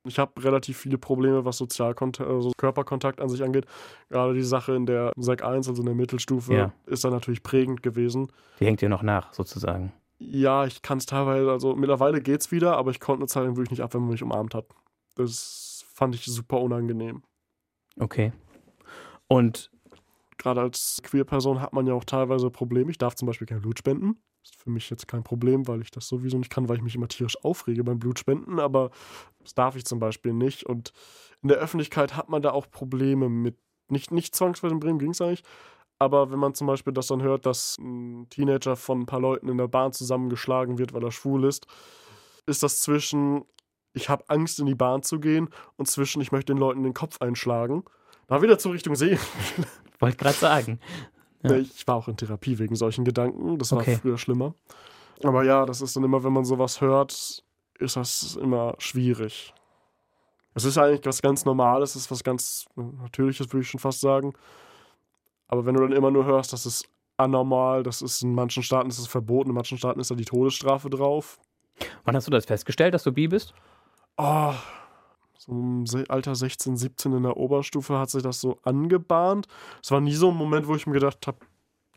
Ich habe relativ viele Probleme, was Sozialkontakt, also Körperkontakt an sich angeht. Gerade die Sache in der Sek 1, also in der Mittelstufe, Ja. ist da natürlich prägend gewesen. Die hängt dir noch nach, sozusagen. Ja, ich kann es teilweise, also mittlerweile geht's wieder, aber ich konnte eine Zeit lang wirklich nicht ab, wenn man mich umarmt hat. Das fand ich super unangenehm. Okay. Und Gerade als Queer-Person hat man ja auch teilweise Probleme. Ich darf zum Beispiel kein Blut spenden. Ist für mich jetzt kein Problem, weil ich das sowieso nicht kann, weil ich mich immer tierisch aufrege beim Blutspenden, aber das darf ich zum Beispiel nicht. Und in der Öffentlichkeit hat man da auch Probleme mit, nicht, nicht zwangsweise in Bremen ging es eigentlich, aber wenn man zum Beispiel das dann hört, dass ein Teenager von ein paar Leuten in der Bahn zusammengeschlagen wird, weil er schwul ist, ist das zwischen, ich habe Angst in die Bahn zu gehen und zwischen, ich möchte den Leuten den Kopf einschlagen. Da wieder zur Richtung See. Wollte gerade sagen. Ja. Ich war auch in Therapie wegen solchen Gedanken. Das war Okay. früher schlimmer. Aber ja, das ist dann immer, wenn man sowas hört, ist das immer schwierig. Es ist eigentlich was ganz Normales, es ist was ganz Natürliches, würde ich schon fast sagen. Aber wenn du dann immer nur hörst, das ist anormal, das ist in manchen Staaten ist es verboten, in manchen Staaten ist da die Todesstrafe drauf. Wann hast du das festgestellt, dass du bi bist? Oh, im Se- Alter 16, 17 in der Oberstufe hat sich das so angebahnt. Es war nie so ein Moment, wo ich mir gedacht habe,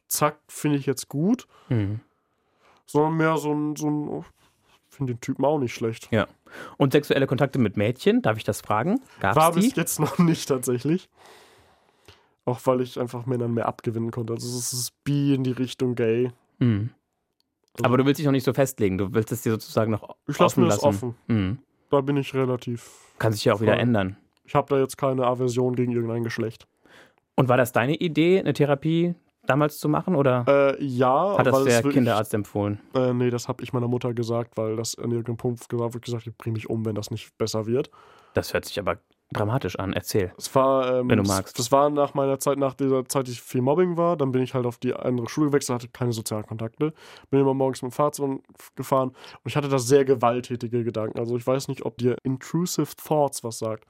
zack, finde ich jetzt gut. Mhm. sondern mehr so ein, so ein oh, finde den Typen auch nicht schlecht. Ja. Und sexuelle Kontakte mit Mädchen, darf ich das fragen? War Gab's bis die? jetzt noch nicht tatsächlich. Auch weil ich einfach Männern mehr abgewinnen konnte. Also es ist bi in die Richtung gay. Mhm. Also Aber du willst dich noch nicht so festlegen. Du willst es dir sozusagen noch ich lasse offen mir das lassen. offen. Mhm. Da bin ich relativ. Kann sich ja auch wieder Voll. ändern. Ich habe da jetzt keine Aversion gegen irgendein Geschlecht. Und war das deine Idee, eine Therapie damals zu machen? Oder Äh, ja, hat das der wirklich- Kinderarzt empfohlen? Äh, nee, das habe ich meiner Mutter gesagt, weil das an irgendeinem Punkt gesagt wird, gesagt, ich bringe mich um, wenn das nicht besser wird. Das hört sich aber dramatisch an. Erzähl. Es war, ähm, Wenn du magst. Das war nach meiner Zeit, nach dieser Zeit, die viel Mobbing war. Dann bin ich halt auf die andere Schule gewechselt, hatte keine sozialen Kontakte. Bin immer morgens mit dem Fahrzeug gefahren und ich hatte da sehr gewalttätige Gedanken. Also ich weiß nicht, ob dir Intrusive Thoughts was sagt.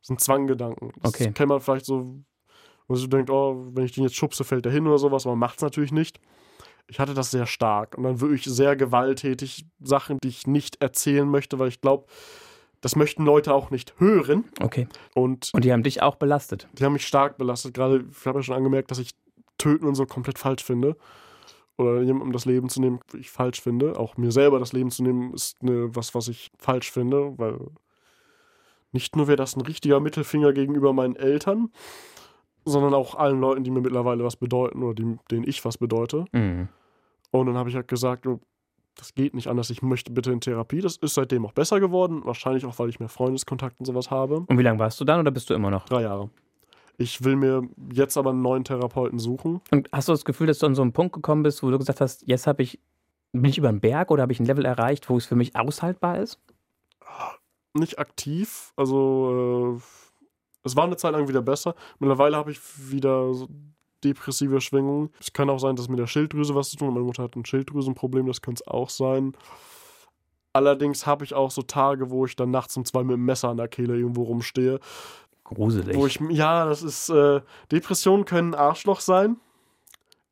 Das sind Zwanggedanken. Das Okay. kennt man vielleicht so, wo du denkt, oh, wenn ich den jetzt schubse, fällt der hin oder sowas, aber man macht es natürlich nicht. Ich hatte das sehr stark und dann wirklich sehr gewalttätig Sachen, die ich nicht erzählen möchte, weil ich glaube, das möchten Leute auch nicht hören. Okay. Und Und die haben dich auch belastet. die haben mich stark belastet. Gerade, ich habe ja schon angemerkt, dass ich Töten und so komplett falsch finde. Oder jemandem das Leben zu nehmen, ich falsch finde. Auch mir selber das Leben zu nehmen, ist eine, was, was ich falsch finde, weil nicht nur wäre das ein richtiger Mittelfinger gegenüber meinen Eltern, sondern auch allen Leuten, die mir mittlerweile was bedeuten oder die, denen ich was bedeute. Mhm. Und dann habe ich halt gesagt, das geht nicht anders, ich möchte bitte in Therapie. Das ist seitdem auch besser geworden. Wahrscheinlich auch, weil ich mehr Freundeskontakt und sowas habe. Und wie lange warst du dann oder bist du immer noch? Drei Jahre. Ich will mir jetzt aber einen neuen Therapeuten suchen. Und hast du das Gefühl, dass du an so einen Punkt gekommen bist, wo du gesagt hast, jetzt habe ich, bin ich über den Berg oder habe ich ein Level erreicht, wo es für mich aushaltbar ist? Nicht aktiv, also äh, es war eine Zeit lang wieder besser. Mittlerweile habe ich wieder so depressive Schwingungen. Es kann auch sein, dass mit der Schilddrüse was zu tun hat. Meine Mutter hat ein Schilddrüsenproblem, das könnte es auch sein. Allerdings habe ich auch so Tage, wo ich dann nachts um zwei mit dem Messer an der Kehle irgendwo rumstehe. Gruselig. Wo ich, ja, das ist, äh, Depressionen können ein Arschloch sein.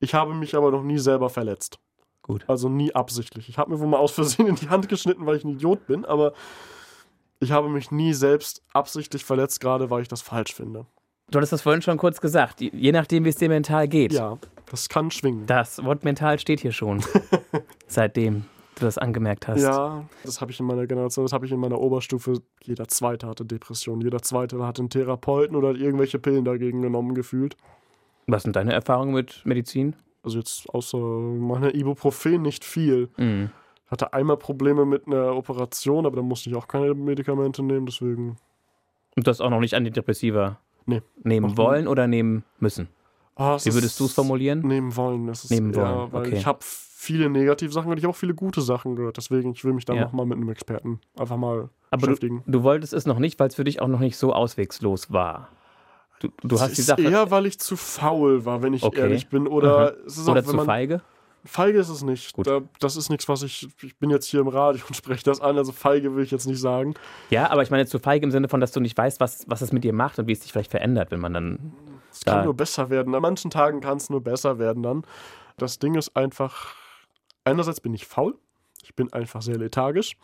Ich habe mich aber noch nie selber verletzt. Gut. Also nie absichtlich. Ich habe mir wohl mal aus Versehen in die Hand geschnitten, weil ich ein Idiot bin, aber ich habe mich nie selbst absichtlich verletzt, gerade weil ich das falsch finde. Du hattest das vorhin schon kurz gesagt. Je nachdem, wie es dir mental geht. Ja, das kann schwingen. Das Wort mental steht hier schon. seitdem du das angemerkt hast. Ja, das habe ich in meiner Generation, das habe ich in meiner Oberstufe. Jeder Zweite hatte Depressionen, jeder Zweite hatte einen Therapeuten oder hat irgendwelche Pillen dagegen genommen gefühlt. Was sind deine Erfahrungen mit Medizin? Also jetzt außer meiner Ibuprofen nicht viel. Mhm. Hatte einmal Probleme mit einer Operation, aber da musste ich auch keine Medikamente nehmen, deswegen. Und du hast auch noch nicht Antidepressiva Nee, nehmen wollen oder nehmen müssen? Es Wie würdest du es formulieren? Nehmen wollen. Das ist Nehmen wollen, weil okay. ich habe viele negative Sachen und ich habe auch viele gute Sachen gehört. Deswegen, ich will mich da Ja. nochmal mit einem Experten einfach mal Aber du, beschäftigen. du wolltest es noch nicht, weil es für dich auch noch nicht so auswegslos war. Du, du hast die Sache. eher, weil ich zu faul war, wenn ich Okay. ehrlich bin. Oder ist oder auch, zu man, feige? Feige ist es nicht. Gut. Da, das ist nichts, was ich. Ich bin jetzt hier im Radio und spreche das an. Also feige will ich jetzt nicht sagen. Ja, aber ich meine zu feige im Sinne von, dass du nicht weißt, was, was es mit dir macht und wie es dich vielleicht verändert, wenn man dann. Es kann Da- nur besser werden. An manchen Tagen kann es nur besser werden dann. Das Ding ist einfach. Einerseits bin ich faul. Ich bin einfach sehr lethargisch.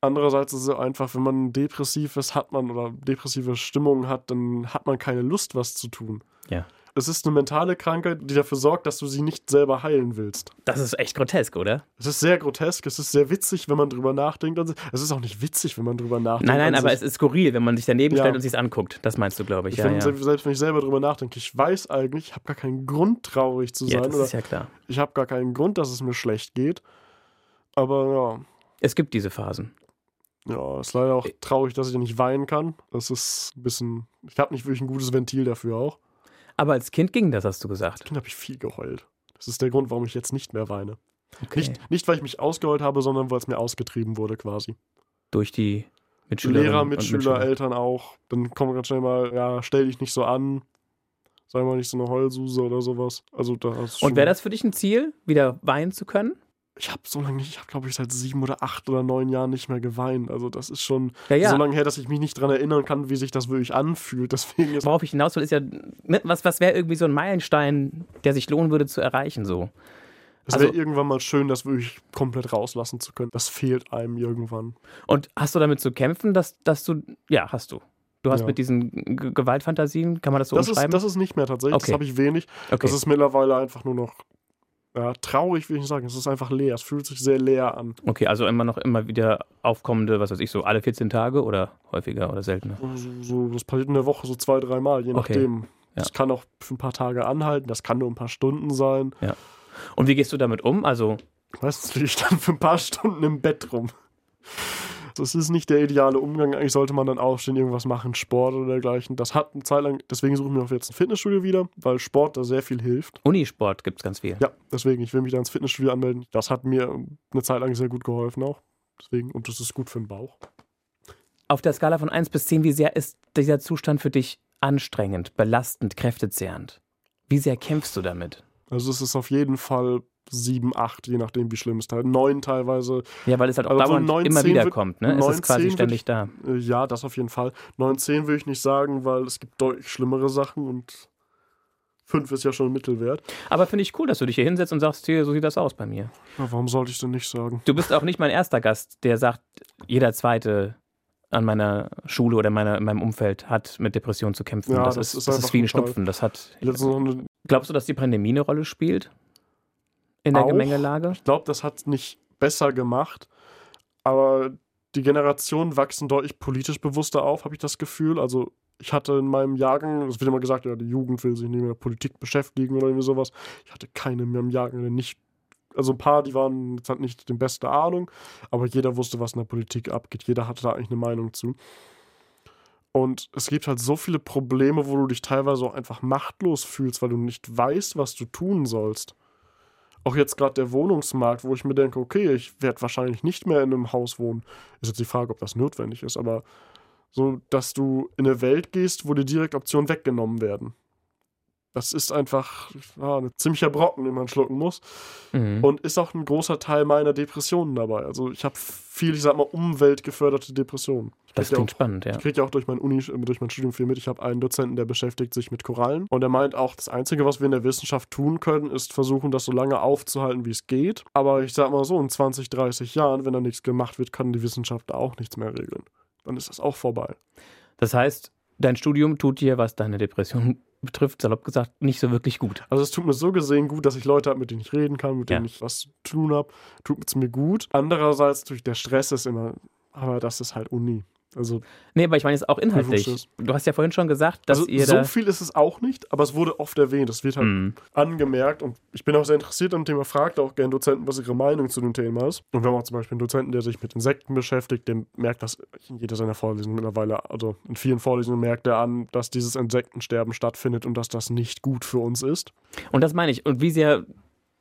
Andererseits ist es einfach, wenn man depressiv ist, hat man oder depressive Stimmungen hat, dann hat man keine Lust, was zu tun. Ja. Es ist eine mentale Krankheit, die dafür sorgt, dass du sie nicht selber heilen willst. Das ist echt grotesk, oder? Es ist sehr grotesk, es ist sehr witzig, wenn man drüber nachdenkt. Es ist auch nicht witzig, wenn man drüber nachdenkt. Nein, nein, aber sich. es ist skurril, wenn man sich daneben Ja. stellt und sich anguckt. Das meinst du, glaube ich. Ich Ja, finde, ja. selbst wenn ich selber drüber nachdenke, ich weiß eigentlich, ich habe gar keinen Grund, traurig zu ja, sein. das oder ist ja klar. ich habe gar keinen Grund, dass es mir schlecht geht. Aber Es gibt diese Phasen. ja, ja, ist leider auch traurig, dass ich nicht weinen kann. Das ist ein bisschen. Ich habe nicht wirklich ein gutes Ventil dafür auch. Aber als Kind ging das, hast du gesagt. Als Kind habe ich viel geheult. Das ist der Grund, warum ich jetzt nicht mehr weine. Okay. Nicht, nicht, weil ich mich ausgeheult habe, sondern weil es mir ausgetrieben wurde quasi. Durch die Mitschülerinnen Lehrer, Mitschüler, Mitschüler. Eltern auch. Dann kommt ganz schnell mal, ja, stell dich nicht so an. Sei mal nicht so eine Heulsuse oder sowas. Also da Und wäre das für dich ein Ziel, wieder weinen zu können? Ich habe so lange nicht, ich habe glaube ich seit sieben oder acht oder neun Jahren nicht mehr geweint. Also das ist schon Ja, ja. so lange her, dass ich mich nicht dran erinnern kann, wie sich das wirklich anfühlt. Deswegen ist Worauf ich hinaus will, ist ja, was, was wäre irgendwie so ein Meilenstein, der sich lohnen würde zu erreichen, so? es wäre also- irgendwann mal schön, das wirklich komplett rauslassen zu können. Das fehlt einem irgendwann. Und hast du damit zu kämpfen, dass, dass du, ja, hast du. Du hast Ja. mit diesen G Gewaltfantasien, kann man das so Das ist, umschreiben? das ist nicht mehr tatsächlich. Okay. Das habe ich wenig. okay. Das ist mittlerweile einfach nur noch ja, traurig, will ich nicht sagen. Es ist einfach leer. Es fühlt sich sehr leer an. okay, also immer noch immer wieder aufkommende, was weiß ich, so alle 14 Tage oder häufiger oder seltener? So, so, das passiert in der Woche so zwei, dreimal, je Okay. nachdem. Ja. Das kann auch für ein paar Tage anhalten, das kann nur ein paar Stunden sein. Und wie gehst du damit um? Also, Meistens liege ich dann für ein paar Stunden im Bett rum. Das ist nicht der ideale Umgang. Eigentlich sollte man dann aufstehen, irgendwas machen, Sport oder dergleichen. Das hat eine Zeit lang, deswegen suche ich mir auch jetzt ein Fitnessstudio wieder, weil Sport da sehr viel hilft. Unisport gibt es ganz viel. Ja, deswegen, ich will mich da ins Fitnessstudio anmelden. Das hat mir eine Zeit lang sehr gut geholfen auch. Deswegen, und das ist gut für den Bauch. Auf der Skala von 1 bis 10, wie sehr ist dieser Zustand für dich anstrengend, belastend, kräftezehrend? Wie sehr kämpfst du damit? Also es ist auf jeden Fall 7, 8, je nachdem wie schlimm es ist. 9 teilweise. Ja, weil es halt auch Also so dauernd 9, immer 10 wieder wird- kommt, ne? Es 9, ist quasi 10 ständig da. Äh, ja, das auf jeden Fall. 9, 10 will ich nicht sagen, weil es gibt deutlich schlimmere Sachen und 5 ist ja schon ein Mittelwert. Aber finde ich cool, dass du dich hier hinsetzt und sagst, hier, so sieht das aus bei mir. Ja, warum sollte ich denn nicht sagen? Du bist auch nicht mein erster Gast, der sagt, jeder zweite an meiner Schule oder meiner, in meinem Umfeld hat mit Depressionen zu kämpfen. Ja, das, das ist, das ist wie ein. Schnupfen. Das hat. Glaubst du, dass die Pandemie eine Rolle spielt? In der Auch. Gemengelage? ich glaube, das hat nicht besser gemacht, aber die Generationen wachsen deutlich politisch bewusster auf, habe ich das Gefühl. Also ich hatte in meinem Jahrgang, es wird immer gesagt, ja, die Jugend will sich nicht mehr mit Politik beschäftigen oder irgendwie sowas. Ich hatte keine mehr im Jahrgang, der nicht, also ein paar, die waren jetzt halt nicht die beste Ahnung, aber jeder wusste, was in der Politik abgeht. Jeder hatte da eigentlich eine Meinung zu. Und es gibt halt so viele Probleme, wo du dich teilweise auch einfach machtlos fühlst, weil du nicht weißt, was du tun sollst. Auch jetzt gerade der Wohnungsmarkt, wo ich mir denke, okay, ich werde wahrscheinlich nicht mehr in einem Haus wohnen. Ist jetzt die Frage, ob das notwendig ist, aber so, dass du in eine Welt gehst, wo dir direkt Optionen weggenommen werden. Das ist einfach ja, ein ziemlicher Brocken, den man schlucken muss. Mhm. Und ist auch ein großer Teil meiner Depressionen dabei. Also ich habe viel, ich sag mal, umweltgeförderte Depressionen. Ich das krieg ja klingt auch- spannend, ja. ich kriege ja auch durch mein Uni, durch mein Studium viel mit. Ich habe einen Dozenten, der beschäftigt sich mit Korallen. Und er meint auch, das Einzige, was wir in der Wissenschaft tun können, ist versuchen, das so lange aufzuhalten, wie es geht. Aber ich sag mal so, in 20, 30 Jahren, wenn da nichts gemacht wird, kann die Wissenschaft da auch nichts mehr regeln. Dann ist das auch vorbei. Das heißt, dein Studium tut dir, was deine Depression betrifft, salopp gesagt, nicht so wirklich gut. Also es tut mir so gesehen gut, dass ich Leute habe, mit denen ich reden kann, mit denen Ja. ich was zu tun habe. Tut es mir gut. Andererseits, durch der Stress ist immer, aber das ist halt Uni. Also, Nee, aber ich meine jetzt auch inhaltlich. Du hast ja vorhin schon gesagt, dass also ihr so viel ist es auch nicht, aber es wurde oft erwähnt. Es wird halt Mhm. angemerkt und ich bin auch sehr interessiert am Thema, fragt auch gerne Dozenten, was ihre Meinung zu dem Thema ist. Und wir haben auch zum Beispiel einen Dozenten, der sich mit Insekten beschäftigt, der merkt das in jeder seiner Vorlesungen mittlerweile, also in vielen Vorlesungen merkt er an, dass dieses Insektensterben stattfindet und dass das nicht gut für uns ist. Und das meine ich. Und wie sehr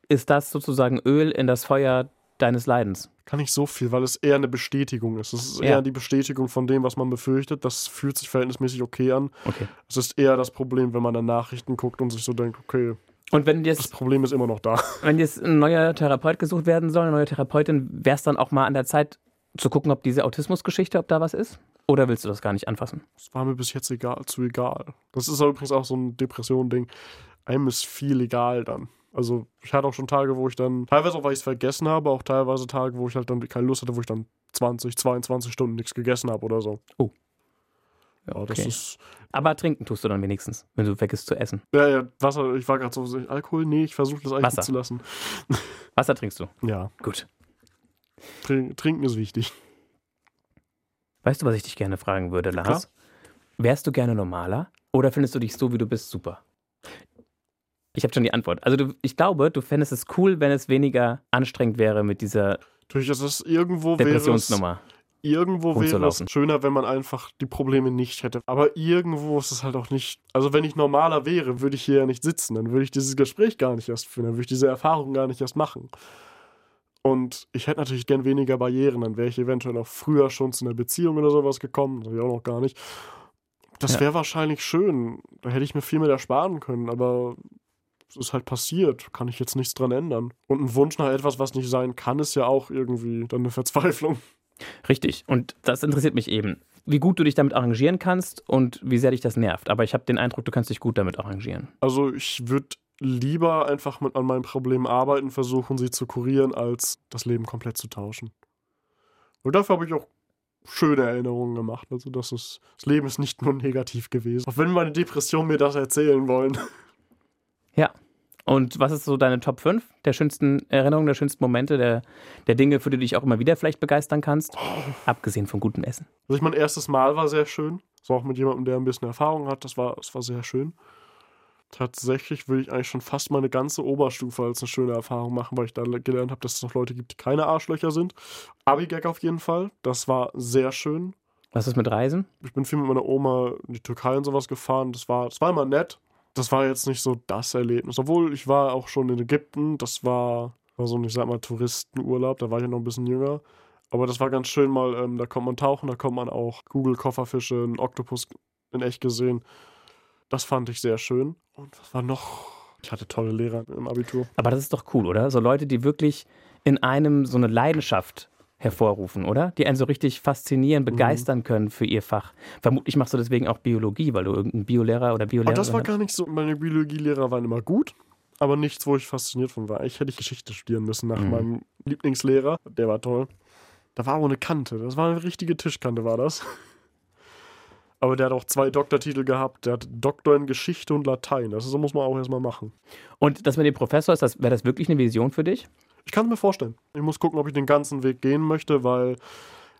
ist das sozusagen Öl in das Feuer deines Leidens? Kann nicht so viel, weil es eher eine Bestätigung ist. Es ist Ja. eher die Bestätigung von dem, was man befürchtet. Das fühlt sich verhältnismäßig okay an. Okay. Es ist eher das Problem, wenn man dann Nachrichten guckt und sich so denkt, okay, Und wenn das jetzt, Problem ist immer noch da. wenn jetzt ein neuer Therapeut gesucht werden soll, eine neue Therapeutin, wäre es dann auch mal an der Zeit zu gucken, ob diese Autismusgeschichte, ob da was ist? Oder willst du das gar nicht anfassen? Das war mir bis jetzt egal, zu egal. Das ist übrigens auch so ein Depression-Ding. Einem ist viel egal dann. Also ich hatte auch schon Tage, wo ich dann, teilweise auch, weil ich es vergessen habe, auch teilweise Tage, wo ich halt dann keine Lust hatte, wo ich dann 20, 22 Stunden nichts gegessen habe oder so. Ja, das okay. ist, Aber trinken tust du dann wenigstens, wenn du vergisst zu essen. ja, ja, Wasser, ich war gerade so, Alkohol, nee, ich versuche das eigentlich Wasser. zu lassen. Wasser trinkst du. Ja, Gut. trink, trinken ist wichtig. Weißt du, was ich dich gerne fragen würde, Lars? Wärst du gerne normaler oder findest du dich so, wie du bist, super? Ich habe schon die Antwort. Also du, ich glaube, du fändest es cool, wenn es weniger anstrengend wäre mit dieser es irgendwo wäre es, Depressionsnummer. irgendwo wäre es schöner, wenn man einfach die Probleme nicht hätte. Aber irgendwo ist es halt auch nicht. Also wenn ich normaler wäre, würde ich hier ja nicht sitzen. Dann würde ich dieses Gespräch gar nicht erst führen. Dann würde ich diese Erfahrung gar nicht erst machen. Und ich hätte natürlich gern weniger Barrieren. Dann wäre ich eventuell auch früher schon zu einer Beziehung oder sowas gekommen. Das habe ich auch noch gar nicht. Das Ja. wäre wahrscheinlich schön. Da hätte ich mir viel mehr ersparen können. Aber ist halt passiert. Kann ich jetzt nichts dran ändern. Und ein Wunsch nach etwas, was nicht sein kann, ist ja auch irgendwie dann eine Verzweiflung. Richtig. Und das interessiert mich eben. Wie gut du dich damit arrangieren kannst und wie sehr dich das nervt. Aber ich habe den Eindruck, du kannst dich gut damit arrangieren. Also ich würde lieber einfach mit an meinen Problemen arbeiten, versuchen sie zu kurieren, als das Leben komplett zu tauschen. Und dafür habe ich auch schöne Erinnerungen gemacht. Also das ist, das Leben ist nicht nur negativ gewesen. Auch wenn meine Depression mir das erzählen wollen. Ja. Und was ist so deine Top 5 der schönsten Erinnerungen, der schönsten Momente, der, der Dinge, für die du dich auch immer wieder vielleicht begeistern kannst? Abgesehen von gutem Essen. Also ich mein erstes Mal war sehr schön. Das war auch mit jemandem, der ein bisschen Erfahrung hat. Das war, das war sehr schön. Tatsächlich würde ich eigentlich schon fast meine ganze Oberstufe als eine schöne Erfahrung machen, weil ich da gelernt habe, dass es noch Leute gibt, die keine Arschlöcher sind. Abi-Gag auf jeden Fall. Das war sehr schön. Was ist mit Reisen? Ich bin viel mit meiner Oma in die Türkei und sowas gefahren. Das war, das war immer nett. Das war jetzt nicht so das Erlebnis. Obwohl ich war auch schon in Ägypten. Das war, war so ein, ich sag mal, Touristenurlaub. Da war ich ja noch ein bisschen jünger. Aber das war ganz schön mal, ähm, da kommt man tauchen, da kommt man auch Google-Kofferfische, einen Oktopus in echt gesehen. Das fand ich sehr schön. Und was war noch? Ich hatte tolle Lehrer im Abitur. Aber das ist doch cool, oder? So Leute, die wirklich in einem so eine Leidenschaft hervorrufen, oder? Die einen so richtig faszinieren, begeistern können für ihr Fach. Vermutlich machst du deswegen auch Biologie, weil du irgendeinen Biolehrer oder Biolehrerin das war gar nicht so. Meine Biologielehrer waren immer gut, aber nichts, wo ich fasziniert von war. Ich hätte Geschichte studieren müssen nach Mhm. meinem Lieblingslehrer. Der war toll. Da war aber eine Kante. Das war eine richtige Tischkante, war das. Aber der hat auch zwei Doktortitel gehabt. Der hat Doktor in Geschichte und Latein. Das ist- muss man auch erstmal machen. Und das mit dem Professor, ist das, wäre das wirklich eine Vision für dich? Ich kann es mir vorstellen. Ich muss gucken, ob ich den ganzen Weg gehen möchte, weil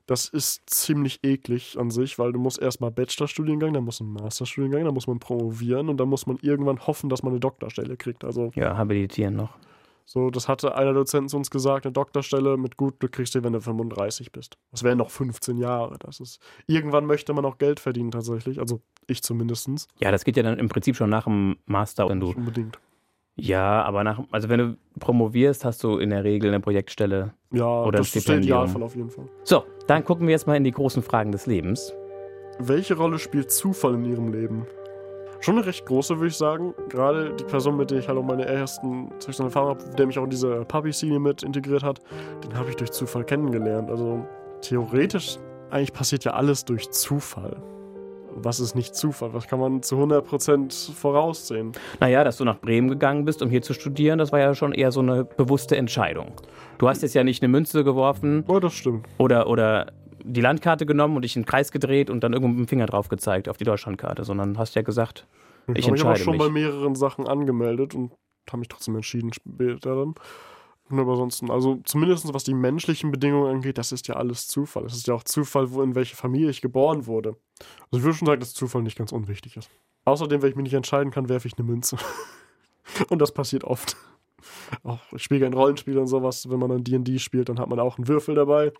das ist ziemlich eklig an sich, weil du musst erstmal Bachelorstudiengang, dann musst du einen Masterstudiengang, dann muss man promovieren und dann muss man irgendwann hoffen, dass man eine Doktorstelle kriegt. Also Ja, habilitieren noch. So, das hatte einer Dozent zu uns gesagt, eine Doktorstelle mit gut, du kriegst die, wenn du 35 bist. Das wären noch 15 Jahre. Das ist. Irgendwann möchte man auch Geld verdienen tatsächlich. Also ich zumindest. Ja, das geht ja dann im Prinzip schon nach dem Master, wenn du. Nicht unbedingt. Ja, aber nach, also wenn du promovierst, hast du in der Regel eine Projektstelle. Ja, Oder das ist der Stipendium. Idealfall auf jeden Fall. So, dann gucken wir jetzt mal in die großen Fragen des Lebens. Welche Rolle spielt Zufall in ihrem Leben? Schon eine recht große, würde ich sagen. Gerade die Person, mit der ich halt auch meine ersten sexuellen Erfahrungen habe, der mich auch in diese Puppy-Szene mit integriert hat, den habe ich durch Zufall kennengelernt. Also theoretisch, eigentlich passiert ja alles durch Zufall. Was ist nicht Zufall? Was kann man zu 100% voraussehen? Naja, dass du nach Bremen gegangen bist, um hier zu studieren, das war ja schon eher so eine bewusste Entscheidung. Du hast jetzt ja nicht eine Münze geworfen Oh, das stimmt. oder, oder die Landkarte genommen und dich in den Kreis gedreht und dann irgendwo mit dem Finger drauf gezeigt auf die Deutschlandkarte, sondern hast ja gesagt, ich habe mich aber entscheide schon mich. bei mehreren Sachen angemeldet und habe mich trotzdem entschieden später dann. Und aber ansonsten, also zumindest was die menschlichen Bedingungen angeht, das ist ja alles Zufall. Es ist ja auch Zufall, wo in welche Familie ich geboren wurde. Also ich würde schon sagen, dass Zufall nicht ganz unwichtig ist. Außerdem, wenn ich mich nicht entscheiden kann, werfe ich eine Münze. und das passiert oft. Auch ich spiele ein Rollenspiel und sowas. Wenn man dann D&D spielt, dann hat man auch einen Würfel dabei.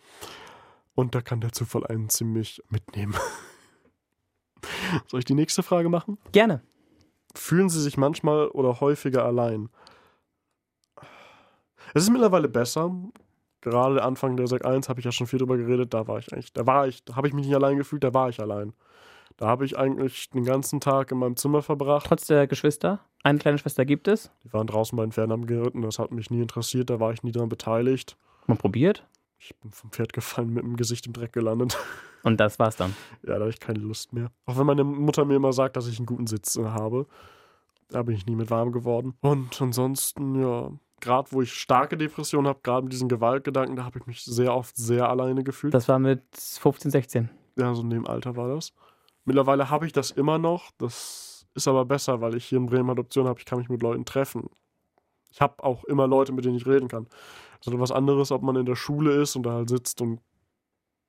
Und da kann der Zufall einen ziemlich mitnehmen. Soll ich die nächste Frage machen? Gerne. Fühlen Sie sich manchmal oder häufiger allein? Es ist mittlerweile besser. Gerade Anfang der Sek 1 habe ich ja schon viel drüber geredet. Da war ich eigentlich, da war ich, da habe ich mich nicht allein gefühlt, da war ich allein. Da habe ich eigentlich den ganzen Tag in meinem Zimmer verbracht. Trotz der Geschwister? Eine kleine Schwester gibt es? Die waren draußen bei den am geritten. Das hat mich nie interessiert. Da war ich nie daran beteiligt. Mal probiert? Ich bin vom Pferd gefallen, mit dem Gesicht im Dreck gelandet. Und das war's dann? Ja, da habe ich keine Lust mehr. Auch wenn meine Mutter mir immer sagt, dass ich einen guten Sitz äh, habe. Da bin ich nie mit warm geworden. Und ansonsten, ja, gerade wo ich starke Depressionen habe, gerade mit diesen Gewaltgedanken, da habe ich mich sehr oft sehr alleine gefühlt. Das war mit 15, 16. Ja, so in dem Alter war das. Mittlerweile habe ich das immer noch. Das ist aber besser, weil ich hier in Bremen Adoption habe. Ich kann mich mit Leuten treffen. Ich habe auch immer Leute, mit denen ich reden kann. Also was anderes, ob man in der Schule ist und da halt sitzt und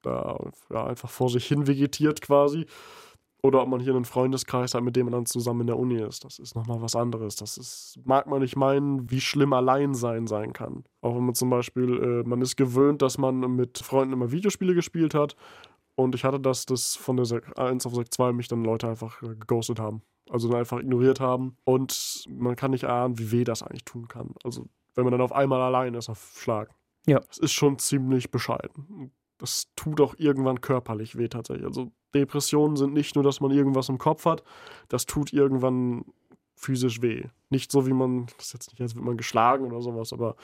da ja, einfach vor sich hin vegetiert quasi. Oder ob man hier einen Freundeskreis hat, mit dem man dann zusammen in der Uni ist. Das ist nochmal was anderes. Das ist, mag man nicht meinen, wie schlimm Alleinsein sein kann. Auch wenn man zum Beispiel, äh, man ist gewöhnt, dass man mit Freunden immer Videospiele gespielt hat. Und ich hatte das, dass von der Sek 1 auf Sek 2 mich dann Leute einfach äh, geghostet haben. Also dann einfach ignoriert haben. Und man kann nicht ahnen, wie weh das eigentlich tun kann. Also wenn man dann auf einmal allein ist auf Schlag. Ja. Das ist schon ziemlich bescheiden das tut auch irgendwann körperlich weh tatsächlich. Also Depressionen sind nicht nur, dass man irgendwas im Kopf hat, das tut irgendwann physisch weh. Nicht so, wie man, das ist jetzt nicht, als würde man geschlagen oder sowas, aber.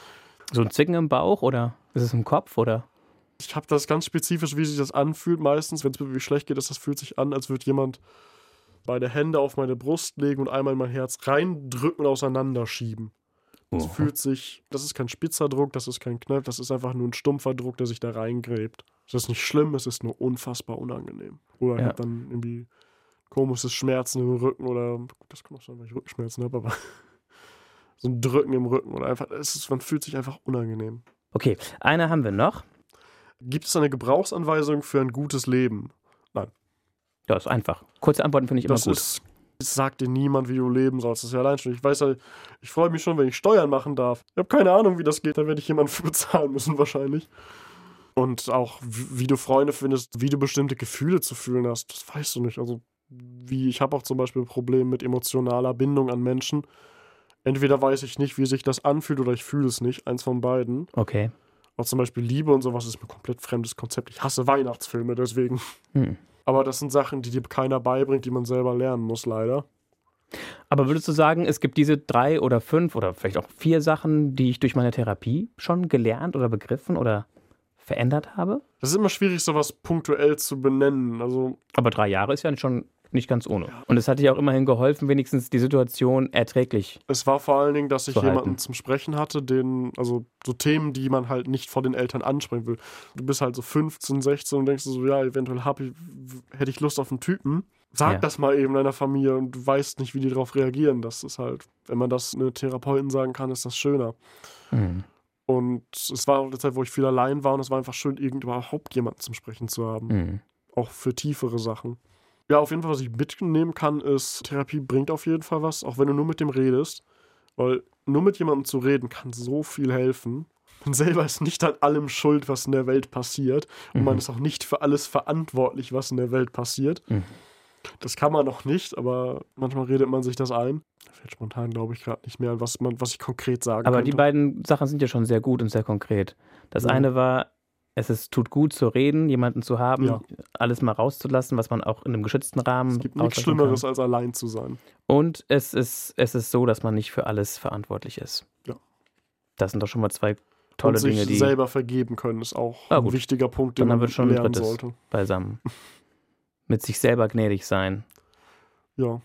So ein Zicken im Bauch oder ist es im Kopf oder? Ich habe das ganz spezifisch, wie sich das anfühlt. Meistens, wenn es mir schlecht geht, das, das fühlt sich an, als würde jemand beide Hände auf meine Brust legen und einmal in mein Herz reindrücken und auseinanderschieben. Das oh. fühlt sich, das ist kein spitzer Druck, das ist kein Knall, das ist einfach nur ein stumpfer Druck, der sich da reingräbt. Das ist nicht schlimm, es ist nur unfassbar unangenehm. Oder ja. ich habe dann irgendwie komisches Schmerzen im Rücken oder, das kann auch sein, weil ich Rückenschmerzen habe, aber so ein Drücken im Rücken oder einfach, es ist, man fühlt sich einfach unangenehm. Okay, eine haben wir noch. Gibt es eine Gebrauchsanweisung für ein gutes Leben? Nein. Ja, ist einfach. Kurze Antworten finde ich immer das gut. Ist es sagt dir niemand, wie du leben sollst. Das ist ja allein schon. Ich weiß ja, ich freue mich schon, wenn ich Steuern machen darf. Ich habe keine Ahnung, wie das geht. Da werde ich jemanden für bezahlen müssen, wahrscheinlich. Und auch, wie du Freunde findest, wie du bestimmte Gefühle zu fühlen hast, das weißt du nicht. Also, wie ich habe auch zum Beispiel Probleme mit emotionaler Bindung an Menschen. Entweder weiß ich nicht, wie sich das anfühlt, oder ich fühle es nicht. Eins von beiden. Okay. Auch zum Beispiel Liebe und sowas ist mir komplett fremdes Konzept. Ich hasse Weihnachtsfilme, deswegen. Hm. Aber das sind Sachen, die dir keiner beibringt, die man selber lernen muss, leider. Aber würdest du sagen, es gibt diese drei oder fünf oder vielleicht auch vier Sachen, die ich durch meine Therapie schon gelernt oder begriffen oder verändert habe? Das ist immer schwierig, sowas punktuell zu benennen. Also Aber drei Jahre ist ja schon nicht ganz ohne. Und es hat dir auch immerhin geholfen, wenigstens die Situation erträglich. Es war vor allen Dingen, dass ich jemanden zum Sprechen hatte, den, also so Themen, die man halt nicht vor den Eltern ansprechen will. Du bist halt so 15, 16 und denkst so, ja, eventuell hab ich, hätte ich Lust auf einen Typen. Sag ja. das mal eben deiner Familie und du weißt nicht, wie die darauf reagieren. Das ist halt, wenn man das eine Therapeutin sagen kann, ist das schöner. Mhm. Und es war auch eine Zeit, wo ich viel allein war und es war einfach schön, irgend überhaupt jemanden zum Sprechen zu haben. Mhm. Auch für tiefere Sachen. Ja, auf jeden Fall, was ich mitnehmen kann, ist, Therapie bringt auf jeden Fall was, auch wenn du nur mit dem redest. Weil nur mit jemandem zu reden kann so viel helfen. Man selber ist nicht an allem schuld, was in der Welt passiert. Und mhm. man ist auch nicht für alles verantwortlich, was in der Welt passiert. Mhm. Das kann man noch nicht, aber manchmal redet man sich das ein. Da fällt spontan, glaube ich, gerade nicht mehr, was, man, was ich konkret sagen Aber könnte. die beiden Sachen sind ja schon sehr gut und sehr konkret. Das ja. eine war, es ist, tut gut zu reden, jemanden zu haben, ja. alles mal rauszulassen, was man auch in einem geschützten Rahmen. Es gibt nichts Schlimmeres, kann. als allein zu sein. Und es ist, es ist so, dass man nicht für alles verantwortlich ist. Ja. Das sind doch schon mal zwei tolle Und sich Dinge, die. selber vergeben können, ist auch ah, ein wichtiger Punkt, den Dann man schon lernen sollte. Beisammen. Mit sich selber gnädig sein. Ja.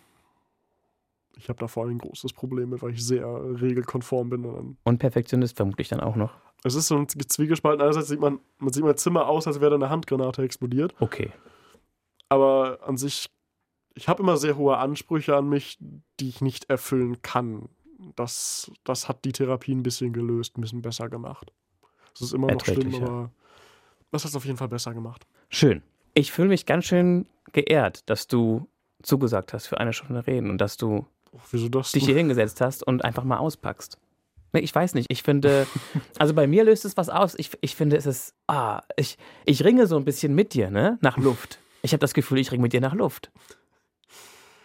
Ich habe da vor allem ein großes Problem mit, weil ich sehr regelkonform bin. Und Perfektionist vermutlich dann auch noch. Es ist so ein Zwiegespalten. Einerseits sieht man, man sieht mein Zimmer aus, als wäre da eine Handgranate explodiert. Okay. Aber an sich, ich habe immer sehr hohe Ansprüche an mich, die ich nicht erfüllen kann. das, das hat die Therapie ein bisschen gelöst, ein bisschen besser gemacht. Es ist immer noch schlimm, aber das hat es auf jeden Fall besser gemacht. Schön. Ich fühle mich ganz schön geehrt, dass du zugesagt hast für eine Stunde reden und dass du oh, dich hier hingesetzt hast und einfach mal auspackst. Ich weiß nicht. Ich finde, also bei mir löst es was aus. Ich, ich finde, es ist, ah, ich, ich ringe so ein bisschen mit dir, ne? Nach Luft. Ich habe das Gefühl, ich ringe mit dir nach Luft.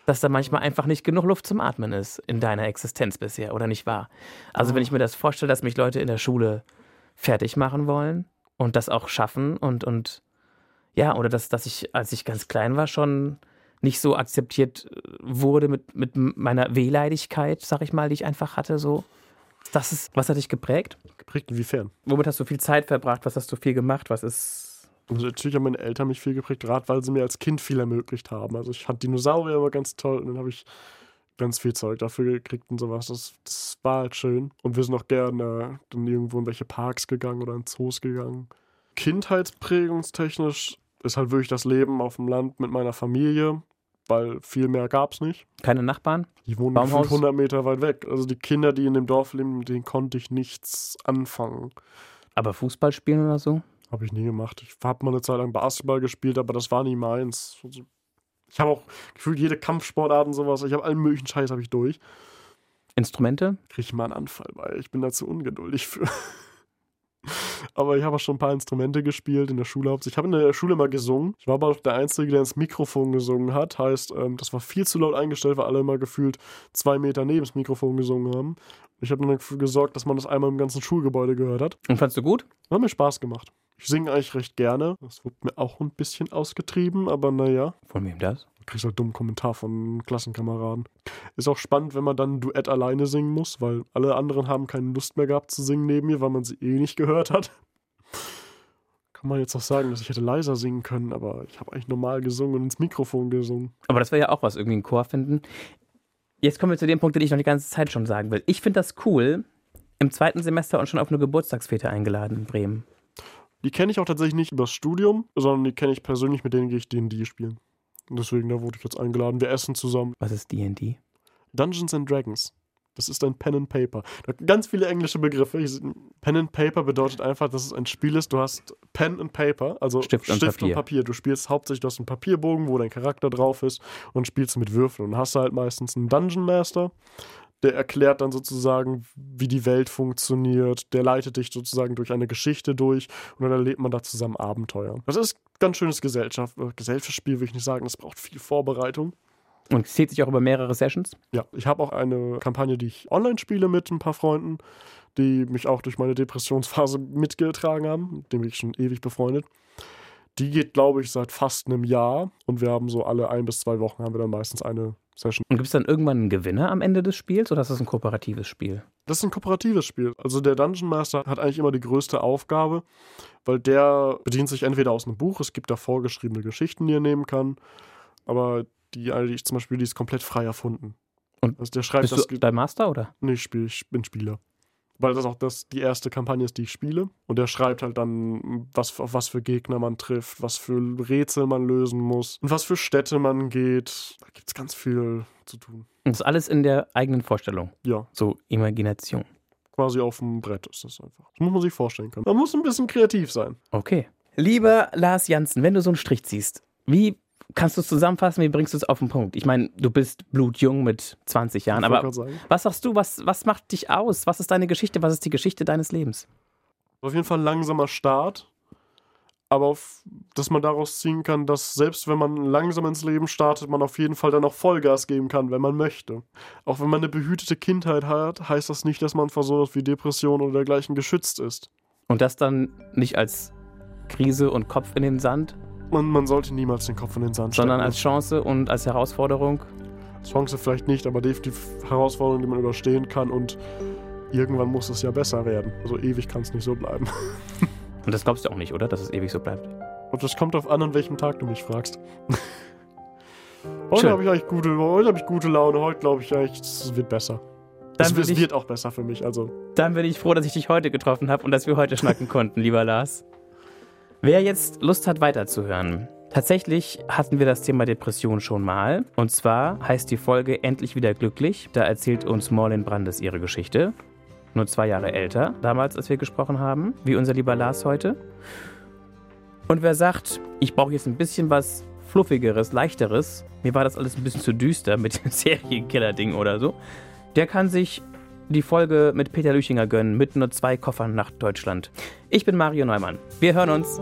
Dass da manchmal einfach nicht genug Luft zum Atmen ist in deiner Existenz bisher, oder nicht wahr? Also, wenn ich mir das vorstelle, dass mich Leute in der Schule fertig machen wollen und das auch schaffen und, und ja, oder dass, dass ich, als ich ganz klein war, schon nicht so akzeptiert wurde mit, mit meiner Wehleidigkeit, sag ich mal, die ich einfach hatte, so. Das ist, was hat dich geprägt? Geprägt inwiefern? Womit hast du viel Zeit verbracht? Was hast du viel gemacht? Was ist. Also natürlich haben meine Eltern mich viel geprägt, gerade weil sie mir als Kind viel ermöglicht haben. Also ich fand Dinosaurier immer ganz toll und dann habe ich ganz viel Zeug dafür gekriegt und sowas. Das, das war halt schön. Und wir sind auch gerne dann irgendwo in welche Parks gegangen oder in Zoos gegangen. Kindheitsprägungstechnisch ist halt wirklich das Leben auf dem Land mit meiner Familie weil viel mehr gab es nicht. Keine Nachbarn? Die wohnen Baumhaus? 500 Meter weit weg. Also die Kinder, die in dem Dorf leben, mit denen konnte ich nichts anfangen. Aber Fußball spielen oder so? Habe ich nie gemacht. Ich habe mal eine Zeit lang Basketball gespielt, aber das war nie meins. Also ich habe auch gefühlt jede Kampfsportart und sowas. Ich habe allen möglichen Scheiß habe ich durch. Instrumente? Kriege ich mal einen Anfall, weil ich bin da zu ungeduldig für. aber ich habe auch schon ein paar Instrumente gespielt in der Schule. Ich habe in der Schule mal gesungen. Ich war aber auch der Einzige, der ins Mikrofon gesungen hat. Heißt, ähm, das war viel zu laut eingestellt, weil alle immer gefühlt zwei Meter neben das Mikrofon gesungen haben. Ich habe dann dafür gesorgt, dass man das einmal im ganzen Schulgebäude gehört hat. Und fandst du gut? Hat mir Spaß gemacht. Ich singe eigentlich recht gerne. Das wird mir auch ein bisschen ausgetrieben, aber naja. Von wem das? kriegst halt dummen Kommentar von Klassenkameraden. Ist auch spannend, wenn man dann ein Duett alleine singen muss, weil alle anderen haben keine Lust mehr gehabt zu singen neben mir, weil man sie eh nicht gehört hat. Kann man jetzt auch sagen, dass ich hätte leiser singen können, aber ich habe eigentlich normal gesungen und ins Mikrofon gesungen. Aber das wäre ja auch was, irgendwie einen Chor finden. Jetzt kommen wir zu dem Punkt, den ich noch die ganze Zeit schon sagen will. Ich finde das cool, im zweiten Semester und schon auf eine Geburtstagsfete eingeladen in Bremen. Die kenne ich auch tatsächlich nicht übers Studium, sondern die kenne ich persönlich, mit denen gehe ich D&D spielen. Deswegen, da wurde ich jetzt eingeladen. Wir essen zusammen. Was ist D&D? Dungeons and Dragons. Das ist ein Pen and Paper. Da ganz viele englische Begriffe. Pen and Paper bedeutet einfach, dass es ein Spiel ist. Du hast Pen and Paper, also Stift, Stift und, Papier. und, Papier. Du spielst hauptsächlich, du hast einen Papierbogen, wo dein Charakter drauf ist und spielst mit Würfeln. Und hast halt meistens einen Dungeon Master, der erklärt dann sozusagen, wie die Welt funktioniert. Der leitet dich sozusagen durch eine Geschichte durch und dann erlebt man da zusammen Abenteuer. Das ist ein ganz schönes Gesellschaft, äh, Gesellschaftsspiel, würde ich nicht sagen. Das braucht viel Vorbereitung. Und es zählt sich auch über mehrere Sessions? Ja, ich habe auch eine Kampagne, die ich online spiele mit ein paar Freunden, die mich auch durch meine Depressionsphase mitgetragen haben. Mit dem bin ich schon ewig befreundet. Die geht, glaube ich, seit fast einem Jahr und wir haben so alle ein bis zwei Wochen haben wir dann meistens eine Session. Und gibt es dann irgendwann einen Gewinner am Ende des Spiels oder ist das ein kooperatives Spiel? Das ist ein kooperatives Spiel. Also der Dungeon Master hat eigentlich immer die größte Aufgabe, weil der bedient sich entweder aus einem Buch, es gibt da vorgeschriebene Geschichten, die er nehmen kann, aber die, die ich zum Beispiel, die ist komplett frei erfunden. Und also der schreibt bist das. Du dein Master oder? Nee, ich, spiel, ich bin Spieler weil das auch das die erste Kampagne ist, die ich spiele. Und er schreibt halt dann, was, auf was für Gegner man trifft, was für Rätsel man lösen muss und was für Städte man geht. Da gibt es ganz viel zu tun. Und das alles in der eigenen Vorstellung. Ja. So Imagination. Quasi auf dem Brett ist das einfach. Das muss man sich vorstellen können. Man muss ein bisschen kreativ sein. Okay. Lieber Lars Janssen, wenn du so einen Strich ziehst, wie Kannst du es zusammenfassen? Wie bringst du es auf den Punkt? Ich meine, du bist blutjung mit 20 Jahren, aber was sagst du, was, was macht dich aus? Was ist deine Geschichte? Was ist die Geschichte deines Lebens? Auf jeden Fall ein langsamer Start, aber auf, dass man daraus ziehen kann, dass selbst wenn man langsam ins Leben startet, man auf jeden Fall dann auch Vollgas geben kann, wenn man möchte. Auch wenn man eine behütete Kindheit hat, heißt das nicht, dass man vor sowas wie Depression oder dergleichen geschützt ist. Und das dann nicht als Krise und Kopf in den Sand, man, man sollte niemals den Kopf in den Sand stecken. Sondern als Chance und als Herausforderung? Chance vielleicht nicht, aber definitiv Herausforderung, die man überstehen kann und irgendwann muss es ja besser werden. Also ewig kann es nicht so bleiben. Und das glaubst du auch nicht, oder? Dass es ewig so bleibt? Und das kommt auf an, an welchem Tag du mich fragst. heute habe ich eigentlich gute, heute habe ich gute Laune, heute glaube ich eigentlich, es wird besser. Dann es, es wird auch besser für mich. Also. Dann bin ich froh, dass ich dich heute getroffen habe und dass wir heute schnacken konnten, lieber Lars. Wer jetzt Lust hat weiterzuhören, Tatsächlich hatten wir das Thema Depression schon mal. Und zwar heißt die Folge Endlich wieder glücklich. Da erzählt uns Morlin Brandes ihre Geschichte. Nur zwei Jahre älter, damals, als wir gesprochen haben, wie unser lieber Lars heute. Und wer sagt, ich brauche jetzt ein bisschen was Fluffigeres, Leichteres, mir war das alles ein bisschen zu düster mit dem Serienkiller-Ding oder so, der kann sich die Folge mit Peter Lüchinger gönnen, mit nur zwei Koffern nach Deutschland. Ich bin Mario Neumann. Wir hören uns.